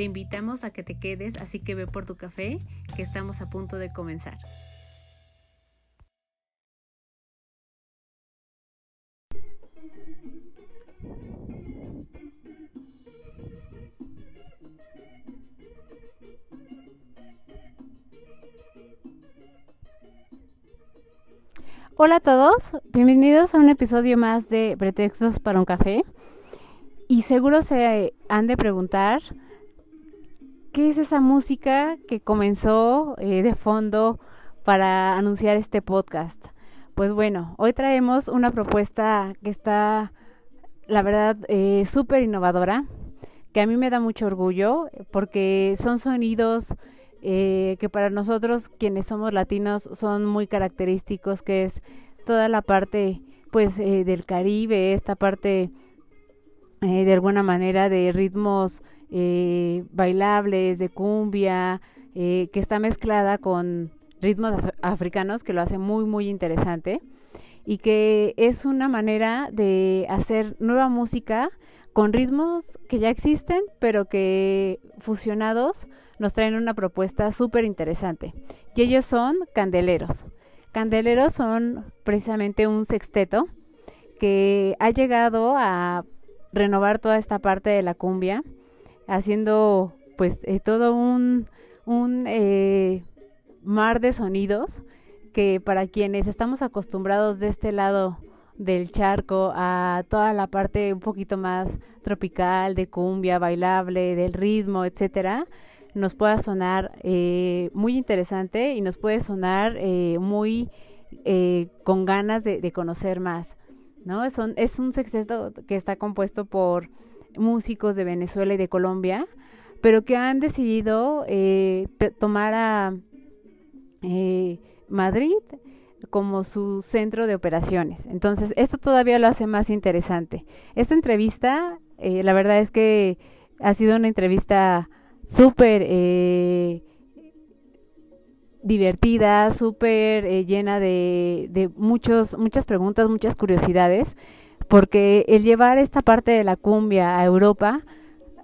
Te invitamos a que te quedes, así que ve por tu café, que estamos a punto de comenzar. Hola a todos, bienvenidos a un episodio más de Pretextos para un café. Y seguro se han de preguntar ¿qué es esa música que comenzó eh, de fondo para anunciar este podcast? Pues bueno, hoy traemos una propuesta que está, la verdad, eh, súper innovadora, que a mí me da mucho orgullo, porque son sonidos eh, que para nosotros, quienes somos latinos, son muy característicos, que es toda la parte, pues, del Caribe, esta parte, de alguna manera, de ritmos eh, bailables, de cumbia, eh, que está mezclada con ritmos africanos, que lo hace muy, muy interesante, y que es una manera de hacer nueva música con ritmos que ya existen, pero que fusionados nos traen una propuesta súper interesante. Y ellos son Candeleros. Candeleros son precisamente un sexteto que ha llegado a renovar toda esta parte de la cumbia haciendo pues eh, todo un, un eh, mar de sonidos que para quienes estamos acostumbrados de este lado del charco a toda la parte un poquito más tropical de cumbia bailable del ritmo etcétera nos pueda sonar eh, muy interesante y nos puede sonar muy con ganas de, de, conocer más no es un, es un sexteto que está compuesto por músicos de Venezuela y de Colombia, pero que han decidido eh, tomar a eh, Madrid como su centro de operaciones. Entonces, esto todavía lo hace más interesante. Esta entrevista, eh, la verdad es que ha sido una entrevista súper divertida, súper llena de, de muchos, muchas preguntas, muchas curiosidades porque el llevar esta parte de la cumbia a Europa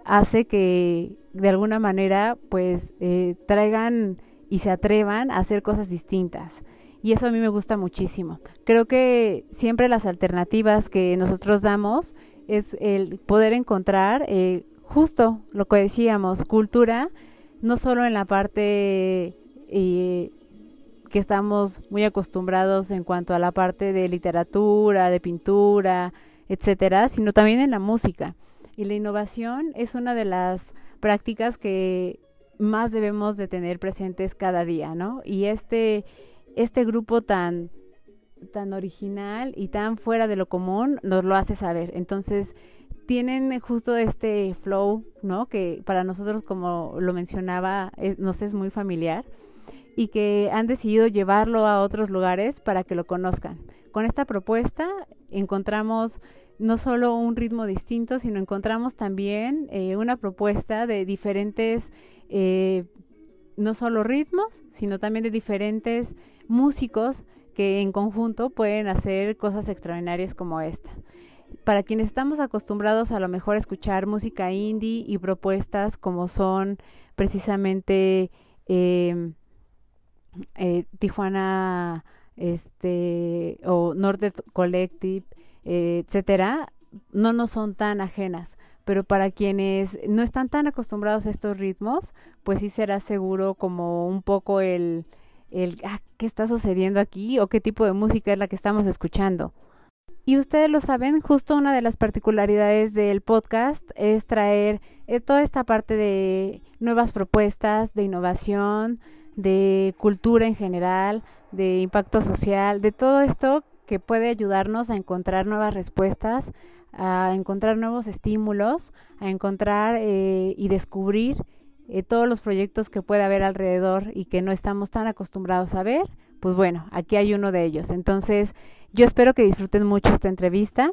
hace que de alguna manera pues eh, traigan y se atrevan a hacer cosas distintas. Y eso a mí me gusta muchísimo. Creo que siempre las alternativas que nosotros damos es el poder encontrar eh, justo lo que decíamos, cultura, no solo en la parte eh, que estamos muy acostumbrados en cuanto a la parte de literatura, de pintura, etcétera, sino también en la música. Y la innovación es una de las prácticas que más debemos de tener presentes cada día, ¿no? Y este este grupo tan tan original y tan fuera de lo común nos lo hace saber. Entonces, tienen justo este flow, ¿no? Que para nosotros, como lo mencionaba, nos es muy familiar y que han decidido llevarlo a otros lugares para que lo conozcan. Con esta propuesta encontramos no solo un ritmo distinto, sino encontramos también eh, una propuesta de diferentes, eh, no solo ritmos, sino también de diferentes músicos que en conjunto pueden hacer cosas extraordinarias como esta. Para quienes estamos acostumbrados a lo mejor a escuchar música indie y propuestas como son precisamente eh, eh, Tijuana este o Norte Collective, eh, etcétera, no nos son tan ajenas. Pero para quienes no están tan acostumbrados a estos ritmos, pues sí será seguro como un poco el, el ah, qué está sucediendo aquí o qué tipo de música es la que estamos escuchando. Y ustedes lo saben, justo una de las particularidades del podcast es traer eh, toda esta parte de nuevas propuestas, de innovación, de cultura en general, de impacto social, de todo esto que puede ayudarnos a encontrar nuevas respuestas, a encontrar nuevos estímulos, a encontrar eh, y descubrir eh, todos los proyectos que puede haber alrededor y que no estamos tan acostumbrados a ver, pues bueno, aquí hay uno de ellos. Entonces, yo espero que disfruten mucho esta entrevista.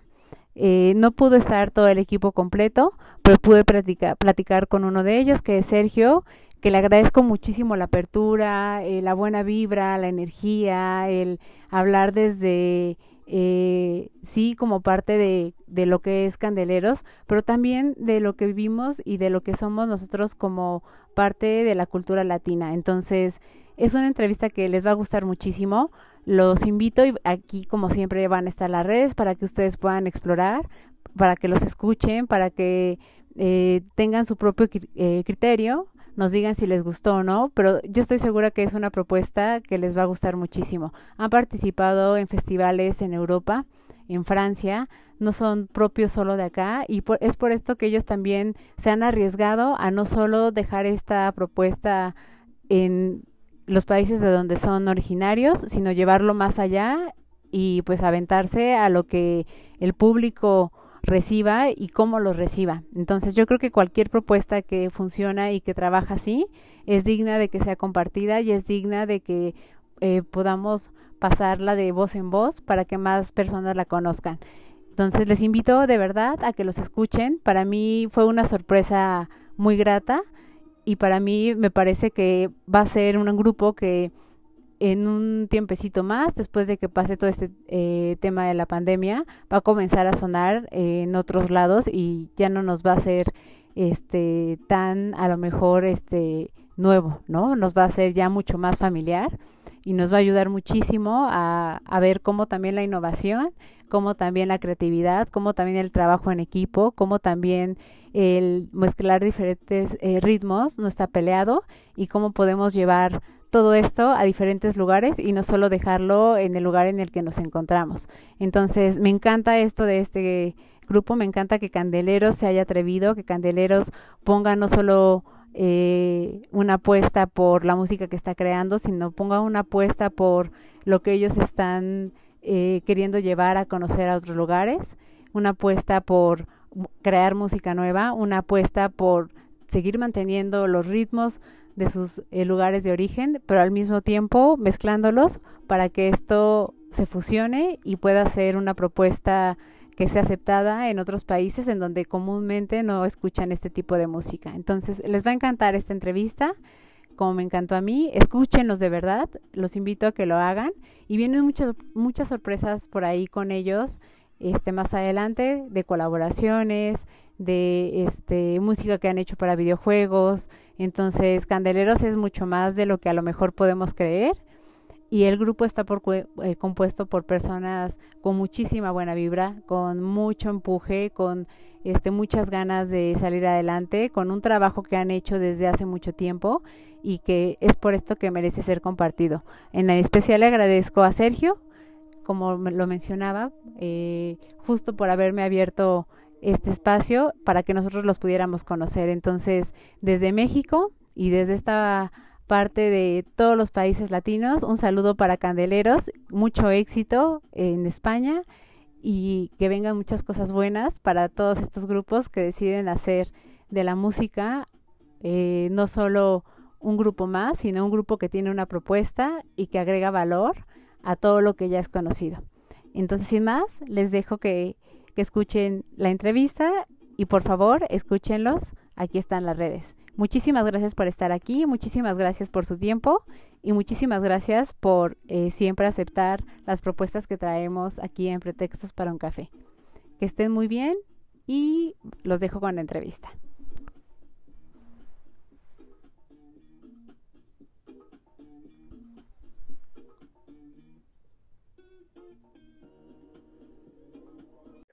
Eh, no pudo estar todo el equipo completo, pero pude platicar, platicar con uno de ellos, que es Sergio, que le agradezco muchísimo la apertura, eh, la buena vibra, la energía, el hablar desde eh, sí como parte de, de, lo que es Candeleros, pero también de lo que vivimos y de lo que somos nosotros como parte de la cultura latina. Entonces, es una entrevista que les va a gustar muchísimo. Los invito y aquí, como siempre, van a estar las redes para que ustedes puedan explorar, para que los escuchen, para que eh, tengan su propio criterio nos digan si les gustó o no, pero yo estoy segura que es una propuesta que les va a gustar muchísimo. Han participado en festivales en Europa, en Francia, no son propios solo de acá y es por esto que ellos también se han arriesgado a no solo dejar esta propuesta en los países de donde son originarios, sino llevarlo más allá y pues aventarse a lo que el público reciba y cómo los reciba. Entonces yo creo que cualquier propuesta que funciona y que trabaja así es digna de que sea compartida y es digna de que eh, podamos pasarla de voz en voz para que más personas la conozcan. Entonces les invito de verdad a que los escuchen. Para mí fue una sorpresa muy grata y para mí me parece que va a ser un grupo que en un tiempecito más, después de que pase todo este eh, tema de la pandemia, va a comenzar a sonar en otros lados y ya no nos va a ser este tan a lo mejor este nuevo, ¿no? Nos va a ser ya mucho más familiar y nos va a ayudar muchísimo a, a ver cómo también la innovación, cómo también la creatividad, cómo también el trabajo en equipo, cómo también el mezclar diferentes eh, ritmos no está peleado y cómo podemos llevar todo esto a diferentes lugares y no solo dejarlo en el lugar en el que nos encontramos. Entonces, me encanta esto de este grupo, me encanta que Candeleros se haya atrevido, que Candeleros ponga no solo eh, una apuesta por la música que está creando, sino ponga una apuesta por lo que ellos están eh, queriendo llevar a conocer a otros lugares, una apuesta por crear música nueva, una apuesta por seguir manteniendo los ritmos de sus eh, lugares de origen, pero al mismo tiempo mezclándolos para que esto se fusione y pueda ser una propuesta que sea aceptada en otros países en donde comúnmente no escuchan este tipo de música. Entonces, les va a encantar esta entrevista, como me encantó a mí. Escúchenlos de verdad, los invito a que lo hagan y vienen muchas muchas sorpresas por ahí con ellos este más adelante de colaboraciones, de este música que han hecho para videojuegos. Entonces, Candeleros es mucho más de lo que a lo mejor podemos creer. Y el grupo está por, eh, compuesto por personas con muchísima buena vibra, con mucho empuje, con este, muchas ganas de salir adelante, con un trabajo que han hecho desde hace mucho tiempo y que es por esto que merece ser compartido. En especial le agradezco a Sergio, como lo mencionaba, eh, justo por haberme abierto este espacio para que nosotros los pudiéramos conocer. Entonces, desde México y desde esta parte de todos los países latinos, un saludo para Candeleros, mucho éxito en España y que vengan muchas cosas buenas para todos estos grupos que deciden hacer de la música eh, no solo un grupo más, sino un grupo que tiene una propuesta y que agrega valor a todo lo que ya es conocido. Entonces, sin más, les dejo que que escuchen la entrevista y por favor escúchenlos. Aquí están las redes. Muchísimas gracias por estar aquí, muchísimas gracias por su tiempo y muchísimas gracias por eh, siempre aceptar las propuestas que traemos aquí en Pretextos para un Café. Que estén muy bien y los dejo con la entrevista.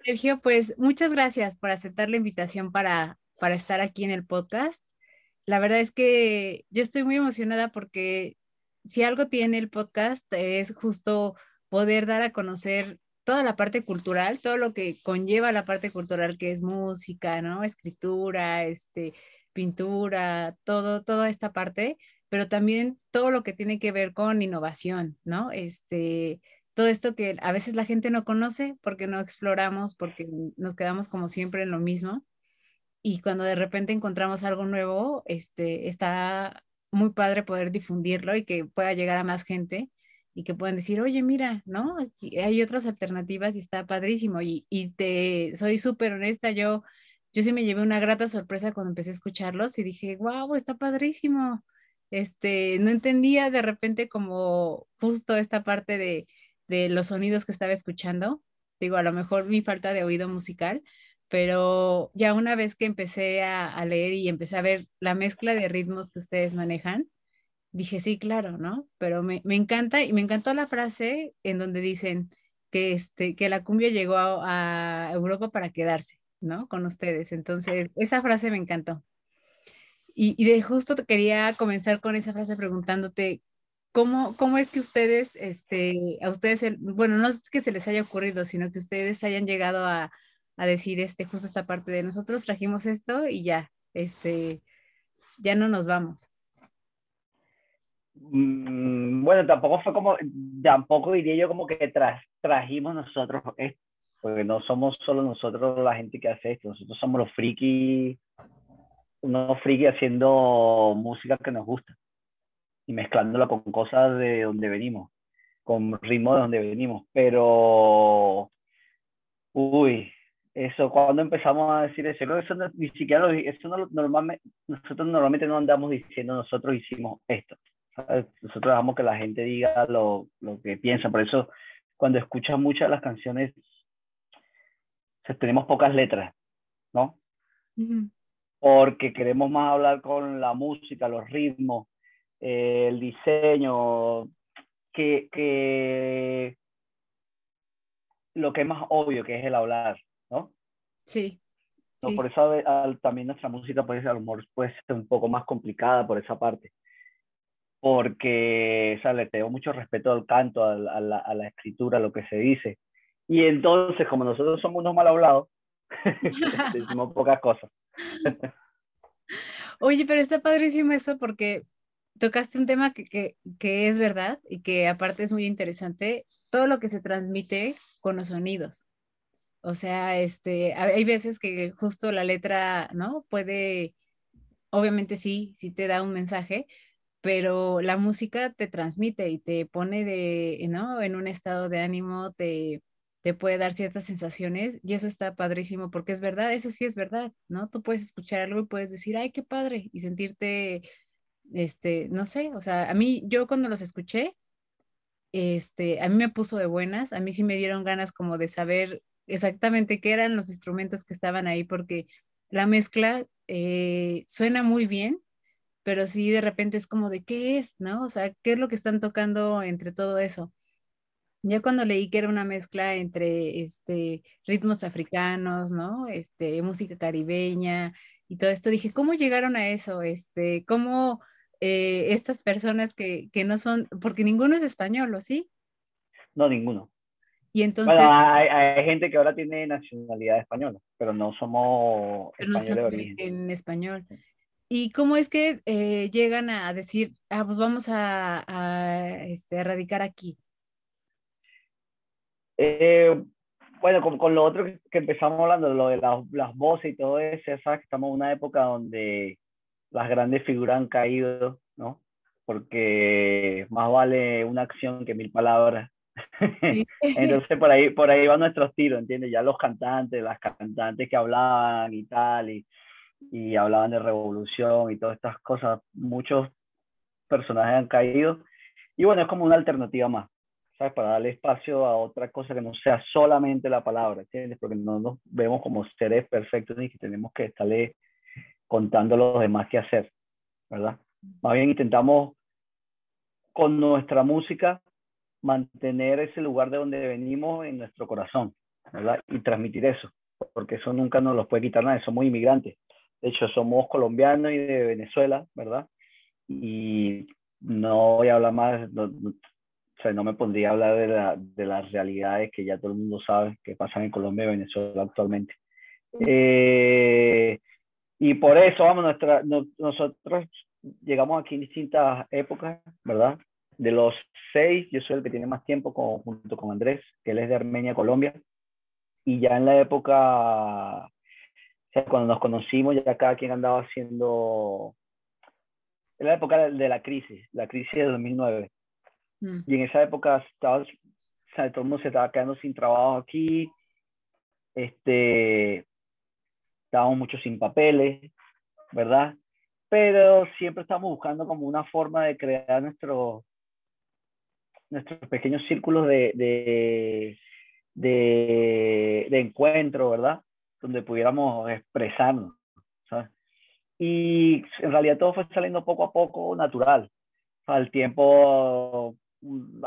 Sergio, pues muchas gracias por aceptar la invitación para, para estar aquí en el podcast. La verdad es que yo estoy muy emocionada porque si algo tiene el podcast es justo poder dar a conocer toda la parte cultural, todo lo que conlleva la parte cultural que es música, ¿no? Escritura, este, pintura, todo, toda esta parte, pero también todo lo que tiene que ver con innovación, ¿no? Este, todo esto que a veces la gente no conoce porque no exploramos, porque nos quedamos como siempre en lo mismo. y cuando de repente encontramos algo nuevo, este, está muy padre poder difundirlo y que pueda llegar a más gente y que puedan decir, oye, mira, ¿no? Aquí hay otras alternativas y está padrísimo. Y, y te soy súper honesta, yo, yo sí me llevé una grata sorpresa cuando empecé a escucharlos y dije, wow, está padrísimo. Este, no entendía de repente como justo esta parte de, de los sonidos que estaba escuchando. Digo, a lo mejor mi falta de oído musical, pero ya una vez que empecé a, leer y empecé a ver la mezcla de ritmos que ustedes manejan, dije, sí, claro, ¿no? Pero me, me, encanta y me encantó la frase en donde dicen que, este, que la cumbia llegó a, a Europa para quedarse, ¿no? Con ustedes. Entonces, esa frase me encantó. Y, de justo quería comenzar con esa frase preguntándote, ¿cómo, cómo es que ustedes, este, a ustedes, bueno, no es que se les haya ocurrido, sino que ustedes hayan llegado a, a decir, este, justo esta parte de nosotros trajimos esto y ya, este, ya no nos vamos. Mm, bueno, tampoco fue como, tampoco diría yo como que tra trajimos nosotros esto, porque no somos solo nosotros la gente que hace esto, nosotros somos los friki, unos friki haciendo música que nos gusta y mezclándola con cosas de donde venimos, con ritmo de donde venimos, pero, uy, eso, cuando empezamos a decir eso, eso no, ni siquiera lo, eso no, normalmente, nosotros normalmente no andamos diciendo nosotros hicimos esto. Nosotros dejamos que la gente diga lo, lo que piensa. Por eso, cuando escuchas muchas de las canciones, tenemos pocas letras, ¿no? Porque queremos más hablar con la música, los ritmos, eh, el diseño, que, que lo que es más obvio, que es el hablar, ¿no? Sí. No, Por eso también nuestra música puede ser, a lo mejor puede ser un poco más complicada por esa parte porque o sea, le tengo mucho respeto al canto, a la, a, la, a la, escritura, a lo que se dice. Y entonces, como nosotros somos unos mal hablados, decimos pocas cosas. Oye, pero está padrísimo eso porque tocaste un tema que, que, que, es verdad y que aparte es muy interesante, todo lo que se transmite con los sonidos. O sea, este, hay veces que justo la letra, ¿no? Puede, obviamente sí, sí te da un mensaje, pero la música te transmite y te pone de, ¿no? En un estado de ánimo, te, te puede dar ciertas sensaciones y eso está padrísimo porque es verdad, eso sí es verdad, ¿no? Tú puedes escuchar algo y puedes decir, ay, qué padre, y sentirte, este, no sé, o sea, a mí, yo cuando los escuché, este, a mí me puso de buenas, a mí sí me dieron ganas como de saber exactamente qué eran los instrumentos que estaban ahí porque la mezcla eh, suena muy bien pero sí de repente es como de qué es, ¿no? O sea, ¿qué es lo que están tocando entre todo eso? Ya cuando leí que era una mezcla entre este, ritmos africanos, ¿no? Este, música caribeña y todo esto, dije, ¿cómo llegaron a eso? Este, ¿Cómo eh, estas personas que, que, no son, porque ninguno es español, ¿o sí? No, ninguno. Y entonces... Bueno, hay, hay, gente que ahora tiene nacionalidad española, pero no somos pero no de origen. En español. ¿Y cómo es que eh, llegan a decir, ah, pues vamos a, a, este, a radicar aquí? Eh, bueno, con, con, lo otro que, que, empezamos hablando, lo de las, las voces y todo eso, sabes que estamos en una época donde las grandes figuras han caído, ¿no? Porque más vale una acción que mil palabras. Entonces por ahí, por ahí van nuestros tiros, ¿entiendes? Ya los cantantes, las cantantes que hablaban y tal, y y hablaban de revolución y todas estas cosas. Muchos personajes han caído. Y bueno, es como una alternativa más, ¿sabes? Para darle espacio a otra cosa que no sea solamente la palabra, ¿entiendes? Porque no nos vemos como seres perfectos y que tenemos que estarle contando a demás qué hacer, ¿verdad? Más bien intentamos con nuestra música mantener ese lugar de donde venimos en nuestro corazón, ¿verdad? Y transmitir eso, porque eso nunca nos lo puede quitar nadie, somos inmigrantes. De hecho, somos colombianos y de Venezuela, ¿verdad? Y no voy a hablar más, no, o sea, no me pondría a hablar de, la, de, las realidades que ya todo el mundo sabe que pasan en Colombia y Venezuela actualmente. Eh, y por eso, vamos, nuestra, no, nosotros llegamos aquí en distintas épocas, ¿verdad? De los seis, yo soy el que tiene más tiempo con, junto con Andrés, que él es de Armenia, Colombia. Y ya en la época sea, cuando nos conocimos ya cada quien andaba haciendo... En la época de la crisis, la crisis de 2009. Mm. Y en esa época estaba, o sea, todo el mundo se estaba quedando sin trabajo aquí. Este, estábamos muchos sin papeles, ¿verdad? Pero siempre estamos buscando como una forma de crear nuestro, nuestros pequeños círculos de, de, de, de encuentro, ¿verdad? Donde pudiéramos expresarnos, ¿sabes? Y en realidad todo fue saliendo poco a poco natural. Al tiempo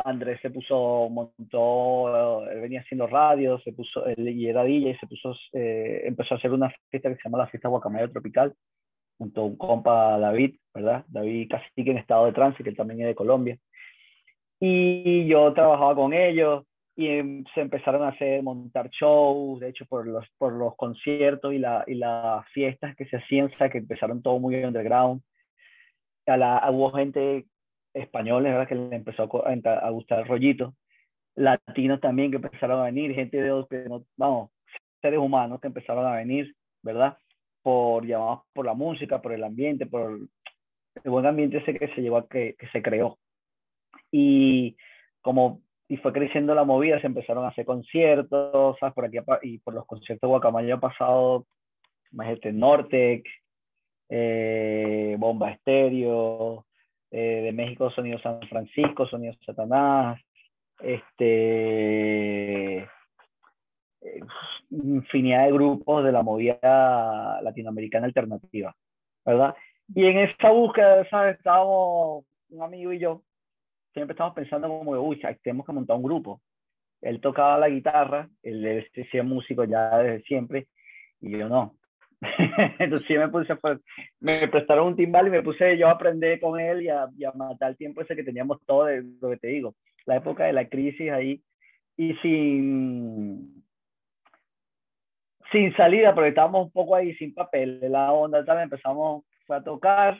Andrés se puso, montó, él venía haciendo radio, se puso, él y era DJ, se puso, eh, empezó a hacer una fiesta que se llama la fiesta Guacamayo Tropical, junto a un compa David, ¿verdad? David casi que en estado de tránsito, que también es de Colombia. Y yo trabajaba con ellos y em, se empezaron a hacer, montar shows, de hecho, por los, por los conciertos y, la, y las fiestas que se hacían, o que empezaron todo muy underground. A la, hubo gente españoles, ¿verdad? Que le empezó a, gustar el rollito. Latinos también que empezaron a venir, gente de que no, vamos, seres humanos que empezaron a venir, ¿verdad? Por llamados por la música, por el ambiente, por el buen ambiente ese que se llevó a que, que se creó. Y como y fue creciendo la movida, se empezaron a hacer conciertos, ¿sabes? Por aquí y por los conciertos de Guacamayo ha pasado, imagínate, Nortec, eh, Bomba Estéreo, eh, de México Sonido San Francisco, Sonido Satanás, este, eh, infinidad de grupos de la movida latinoamericana alternativa, ¿verdad? Y en esa búsqueda, ¿sabes? Estábamos un amigo y yo, siempre estábamos pensando como, uy, tenemos que montar un grupo. Él tocaba la guitarra, él es músico ya desde siempre, y yo no. Entonces sí me puse, pues, me prestaron un timbal y me puse yo a aprender con él y a, y a, matar el tiempo ese que teníamos todo, de lo que te digo, la época de la crisis ahí, y sin, sin salida, porque estábamos un poco ahí sin papel, la onda también empezamos a tocar,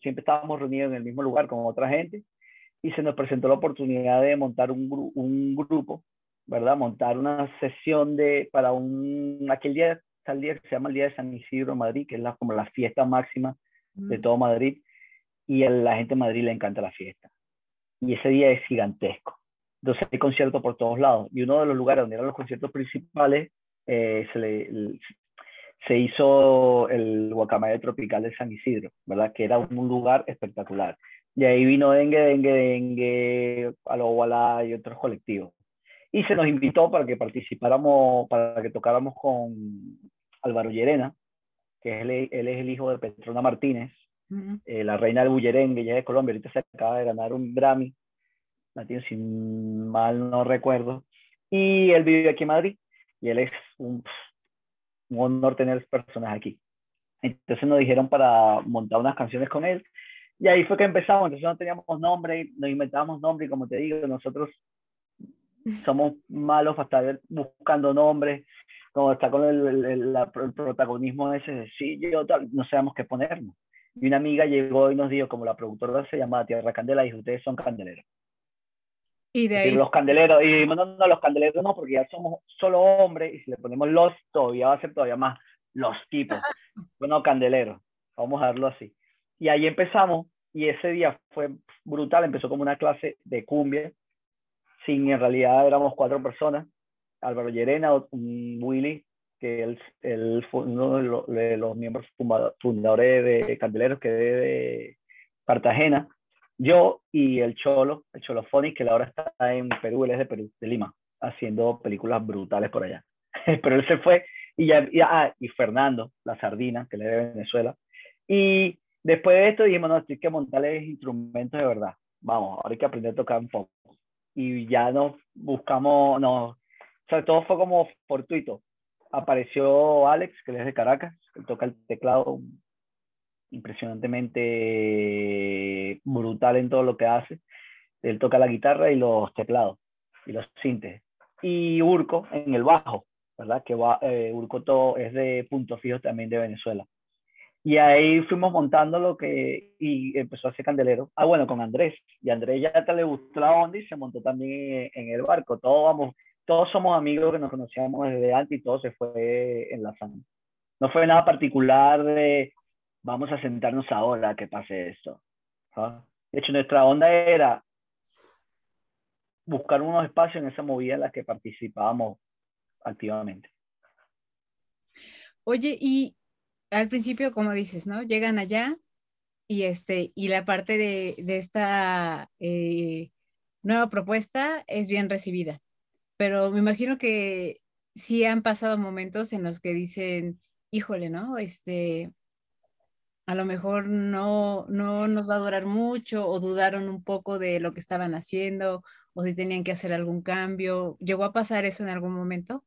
siempre estábamos reunidos en el mismo lugar con otra gente, y se nos presentó la oportunidad de montar un, un grupo, ¿verdad? Montar una sesión de, para un, aquel día está el día que se llama el Día de San Isidro Madrid, que es la, como la fiesta máxima de todo Madrid, y a la gente de Madrid le encanta la fiesta. Y ese día es gigantesco. Entonces hay conciertos por todos lados. Y uno de los lugares donde eran los conciertos principales eh, se, le, se hizo el Guacamaya Tropical de San Isidro, ¿verdad? Que era un lugar espectacular. Y ahí vino Dengue, Dengue, Dengue, Aloguala y otros colectivos y se nos invitó para que participáramos, para que tocáramos con Álvaro Llerena, que él, él es el hijo de Petrona Martínez, eh, la reina del bullerengue, ella es de Colombia, ahorita se acaba de ganar un Grammy, tiene sin mal no recuerdo, y él vive aquí en Madrid, y él es un, un honor tener personas aquí. Entonces nos dijeron para montar unas canciones con él, y ahí fue que empezamos, entonces no teníamos nombre, nos inventábamos nombre, y como te digo, nosotros somos malos para estar buscando nombres, como está con el, el, el protagonismo ese sí, yo no sabemos qué ponernos. Y una amiga llegó y nos dijo, como la productora se llama Tierra Candela, y ustedes son candeleros. Y de ahí... los candeleros, y dijimos, no, no, los candeleros no, porque ya somos solo hombres, y si le ponemos los, todavía va a ser todavía más los tipos. bueno, candeleros, vamos a darlo así. Y ahí empezamos, y ese día fue brutal, empezó como una clase de cumbia, sin en realidad éramos cuatro personas. Álvaro Llerena, Willy, que él, uno de los, miembros fundadores de Candeleros, que es de Cartagena, yo y el Cholo, el Cholo Phonics, que ahora está en Perú, él es de Perú, de Lima, haciendo películas brutales por allá. Pero él se fue, y ya, y, ah, y Fernando, la sardina, que le de Venezuela. Y después de esto dijimos, no, hay que montarles instrumentos de verdad. Vamos, ahora hay que aprender a tocar un poco y ya nos buscamos, no, sea, todo fue como fortuito. Apareció Alex, que es de Caracas, que toca el teclado impresionantemente brutal en todo lo que hace. Él toca la guitarra y los teclados y los sintes. Y Urco en el bajo, ¿verdad? Que va, eh, Urco todo es de punto fijo también de Venezuela. Y ahí fuimos montando lo que, y empezó a hacer candelero. Ah, bueno, con Andrés. Y Andrés ya te le gustó la onda y se montó también en el barco. Todos, vamos, todos somos amigos que nos conocíamos desde antes y todo se fue enlazando. no fue nada particular de vamos a sentarnos ahora que pase esto. De hecho, nuestra onda era buscar unos espacios en esa movida en la que participábamos activamente. Oye, y al principio, como dices, ¿no? Llegan allá y este, y la parte de, esta eh, nueva propuesta es bien recibida. Pero me imagino que sí han pasado momentos en los que dicen, híjole, ¿no? Este, a lo mejor no, no nos va a durar mucho o dudaron un poco de lo que estaban haciendo o si tenían que hacer algún cambio. ¿Llegó a pasar eso en algún momento?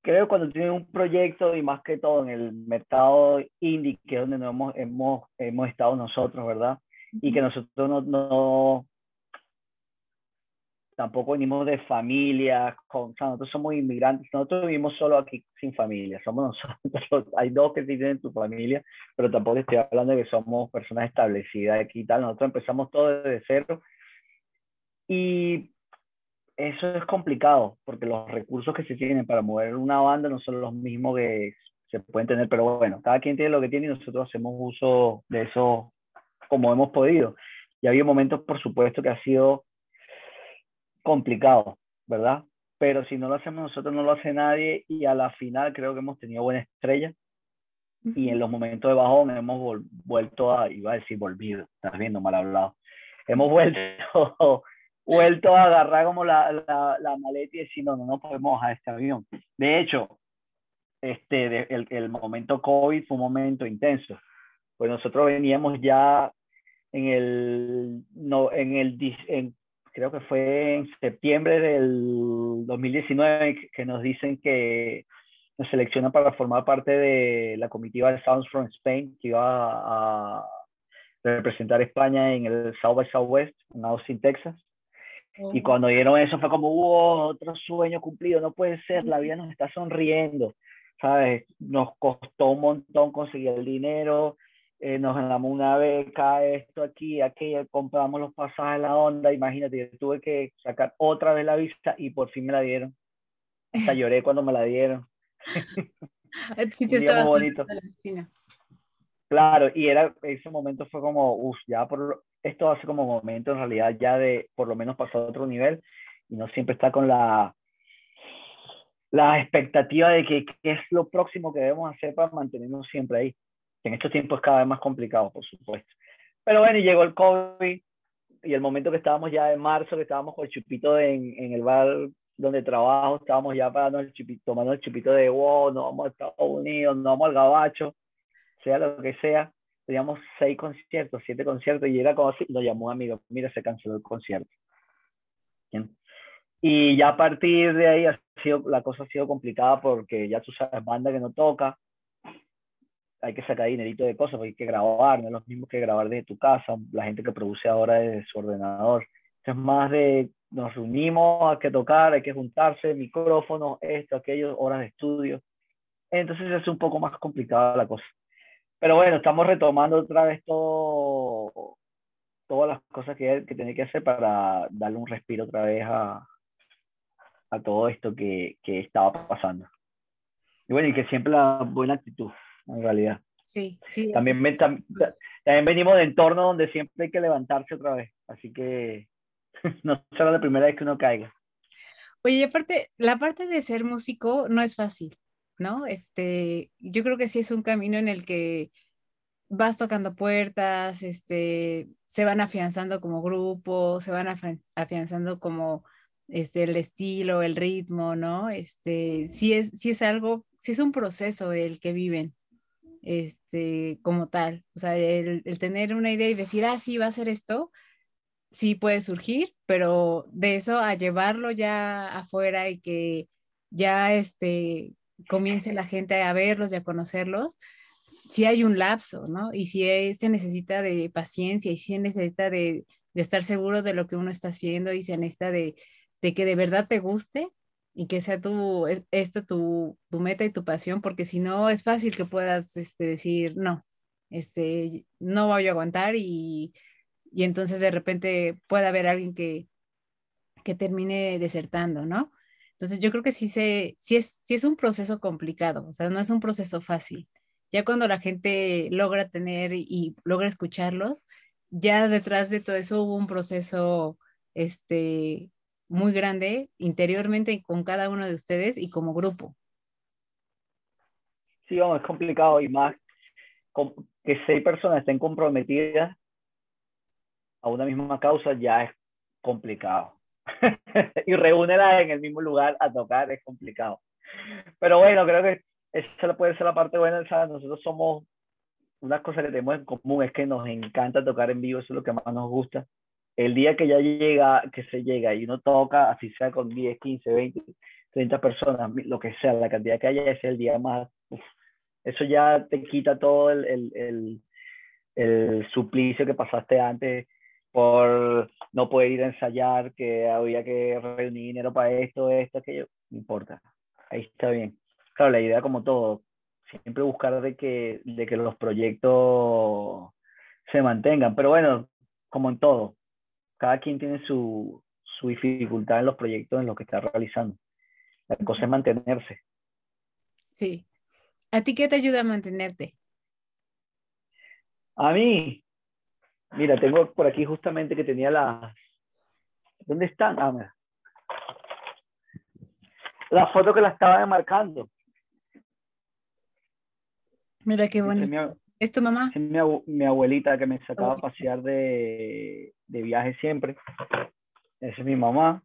Creo cuando tienen un proyecto y más que todo en el mercado indie, que es donde nos hemos, hemos, hemos estado nosotros, ¿verdad? Y que nosotros no, no, tampoco venimos de familia, con, o sea, nosotros somos inmigrantes, nosotros vivimos solo aquí sin familia, somos nosotros, hay dos que tienen tu familia, pero tampoco estoy hablando de que somos personas establecidas aquí y tal, nosotros empezamos todo desde cero y eso es complicado, porque los recursos que se tienen para mover una banda no son los mismos que se pueden tener, pero bueno, cada quien tiene lo que tiene y nosotros hacemos uso de eso como hemos podido. Y había momentos, por supuesto, que ha sido complicado, ¿verdad? Pero si no lo hacemos nosotros, no lo hace nadie y a la final creo que hemos tenido buena estrella y en los momentos de bajón hemos vuelto a, iba a decir volvido, estás viendo mal hablado, hemos vuelto, vuelto a agarrar como la, la, la, maleta y decir, no, no, no podemos bajar este avión. De hecho, este, el, el momento COVID fue un momento intenso, pues nosotros veníamos ya en el, no, en el, en creo que fue en septiembre del 2019 que nos dicen que nos seleccionan para formar parte de la comitiva de Sounds from Spain que iba a representar España en el South by Southwest en Austin, Texas. Y cuando dieron eso fue como, wow, otro sueño cumplido, no puede ser, la vida nos está sonriendo, ¿sabes? Nos costó un montón conseguir el dinero, eh, nos ganamos una beca, esto aquí, aquello, compramos los pasajes, la onda, imagínate, yo tuve que sacar otra vez la vista y por fin me la dieron. Hasta lloré cuando me la dieron. sí, te bonito. Claro, y era, ese momento fue como, uff, ya por, esto hace como momento en realidad ya de por lo menos pasar a otro nivel y no siempre está con la, la expectativa de que qué es lo próximo que debemos hacer para mantenernos siempre ahí en estos tiempos es cada vez más complicado, por supuesto. Pero bueno, y llegó el COVID y el momento que estábamos ya en marzo, que estábamos con el chupito en, en el bar donde trabajo, estábamos ya parando el chupito, tomando el chupito de wow, no vamos a Estados Unidos, no vamos al gabacho, sea lo que sea. Teníamos seis conciertos, siete conciertos y era como así, nos llamó un amigo, mira, se canceló el concierto. Y ya a partir de ahí ha sido, la cosa ha sido complicada porque ya tú sabes, banda que no toca, hay que sacar dinerito de cosas, hay que grabar, no es lo mismo que grabar desde tu casa, la gente que produce ahora desde su ordenador. Es más de nos reunimos, hay que tocar, hay que juntarse, micrófonos, esto, aquello, horas de estudio. Entonces es un poco más complicada la cosa. Pero bueno, estamos retomando otra vez todo, todas las cosas que, que tiene que hacer para darle un respiro otra vez a, a todo esto que, que estaba pasando. Y bueno, y que siempre la buena actitud en realidad. Sí, sí. También, también venimos de entorno donde siempre hay que levantarse otra vez, así que no será la primera vez que uno caiga. Oye, aparte, la parte de ser músico no es fácil, ¿no? Este, yo creo que sí es un camino en el que vas tocando puertas, este, se van afianzando como grupo, se van afianzando como este, el estilo, el ritmo, ¿no? Este, sí es, sí es algo, sí es un proceso el que viven este, como tal. O sea, el, tener una idea y decir, ah, sí, va a ser esto, sí puede surgir, pero de eso a llevarlo ya afuera y que ya este, comience la gente a verlos y a conocerlos, sí hay un lapso, ¿no? Y sí se necesita de paciencia y sí se necesita de, estar seguro de lo que uno está haciendo y se necesita de, de que de verdad te guste y que sea tu, esto tu, tu, meta y tu pasión, porque si no es fácil que puedas este, decir, no, este, no voy a aguantar y, y entonces de repente puede haber alguien que, que termine desertando, ¿no? Entonces yo creo que sí, se, sí, es, sí es un proceso complicado, o sea, no es un proceso fácil. Ya cuando la gente logra tener y logra escucharlos, ya detrás de todo eso hubo un proceso este, muy grande interiormente con cada uno de ustedes y como grupo. Sí, es complicado y más que seis personas estén comprometidas a una misma causa ya es complicado. y reúnela en el mismo lugar a tocar es complicado. Pero bueno, creo que esa puede ser la parte buena. Nosotros somos, una cosa que tenemos en común es que nos encanta tocar en vivo, eso es lo que más nos gusta. El día que ya llega, que se llega y uno toca, así sea con 10, 15, 20, 30 personas, lo que sea, la cantidad que haya, es el día más, eso ya te quita todo el, el, el, el suplicio que pasaste antes por no poder ir a ensayar, que había que reunir dinero para esto, esto, aquello, no importa, ahí está bien. Claro, la idea como todo, siempre buscar de que, de que los proyectos se mantengan, pero bueno, como en todo, cada quien tiene su, su dificultad en los proyectos en los que está realizando. La cosa es mantenerse. Sí. ¿A ti qué te ayuda a mantenerte? A mí, Mira, tengo por aquí justamente que tenía las... ¿Dónde están? Ah, mira. La foto que la estaba marcando. Mira qué bonito. ¿Es tu mamá? Es mi, abuelita que me sacaba a pasear de, de viaje siempre. Esa es mi mamá.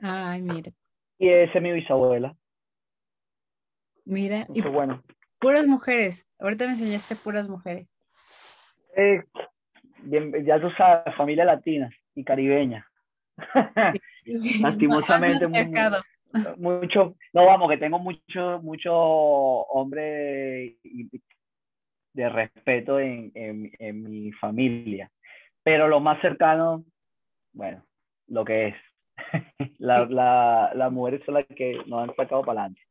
Ay, mira. Y esa es mi bisabuela. Mira, y bueno. Puras mujeres. Ahorita me enseñaste puras mujeres. Eh, ya tú sabes, familia latina y caribeña. Lastimosamente, mucho, no vamos, que tengo mucho, mucho hombre de respeto en, en, en, mi familia, pero lo más cercano, bueno, lo que es. la, la, las mujeres son las que nos han sacado para adelante.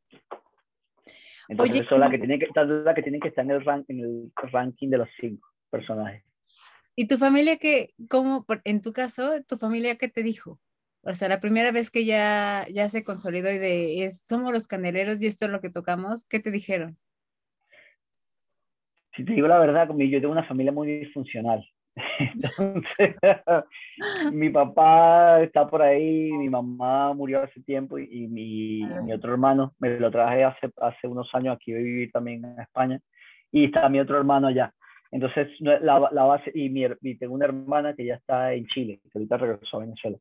Entonces son las que tienen que estar, la que tienen que estar en el, rank, en el ranking de los cinco personajes. ¿Y tu familia qué, cómo, en tu caso, tu familia qué te dijo? O sea, la primera vez que ya, ya se consolidó y de es, somos los candeleros y esto es lo que tocamos, ¿qué te dijeron? Si te digo la verdad, yo tengo una familia muy disfuncional. Entonces, mi papá está por ahí, mi mamá murió hace tiempo y, mi, ah, mi, otro hermano me lo traje hace, hace unos años aquí a vivir también en España y está mi otro hermano allá. Entonces, la, la base, y, mi, tengo una hermana que ya está en Chile, que ahorita regresó a Venezuela,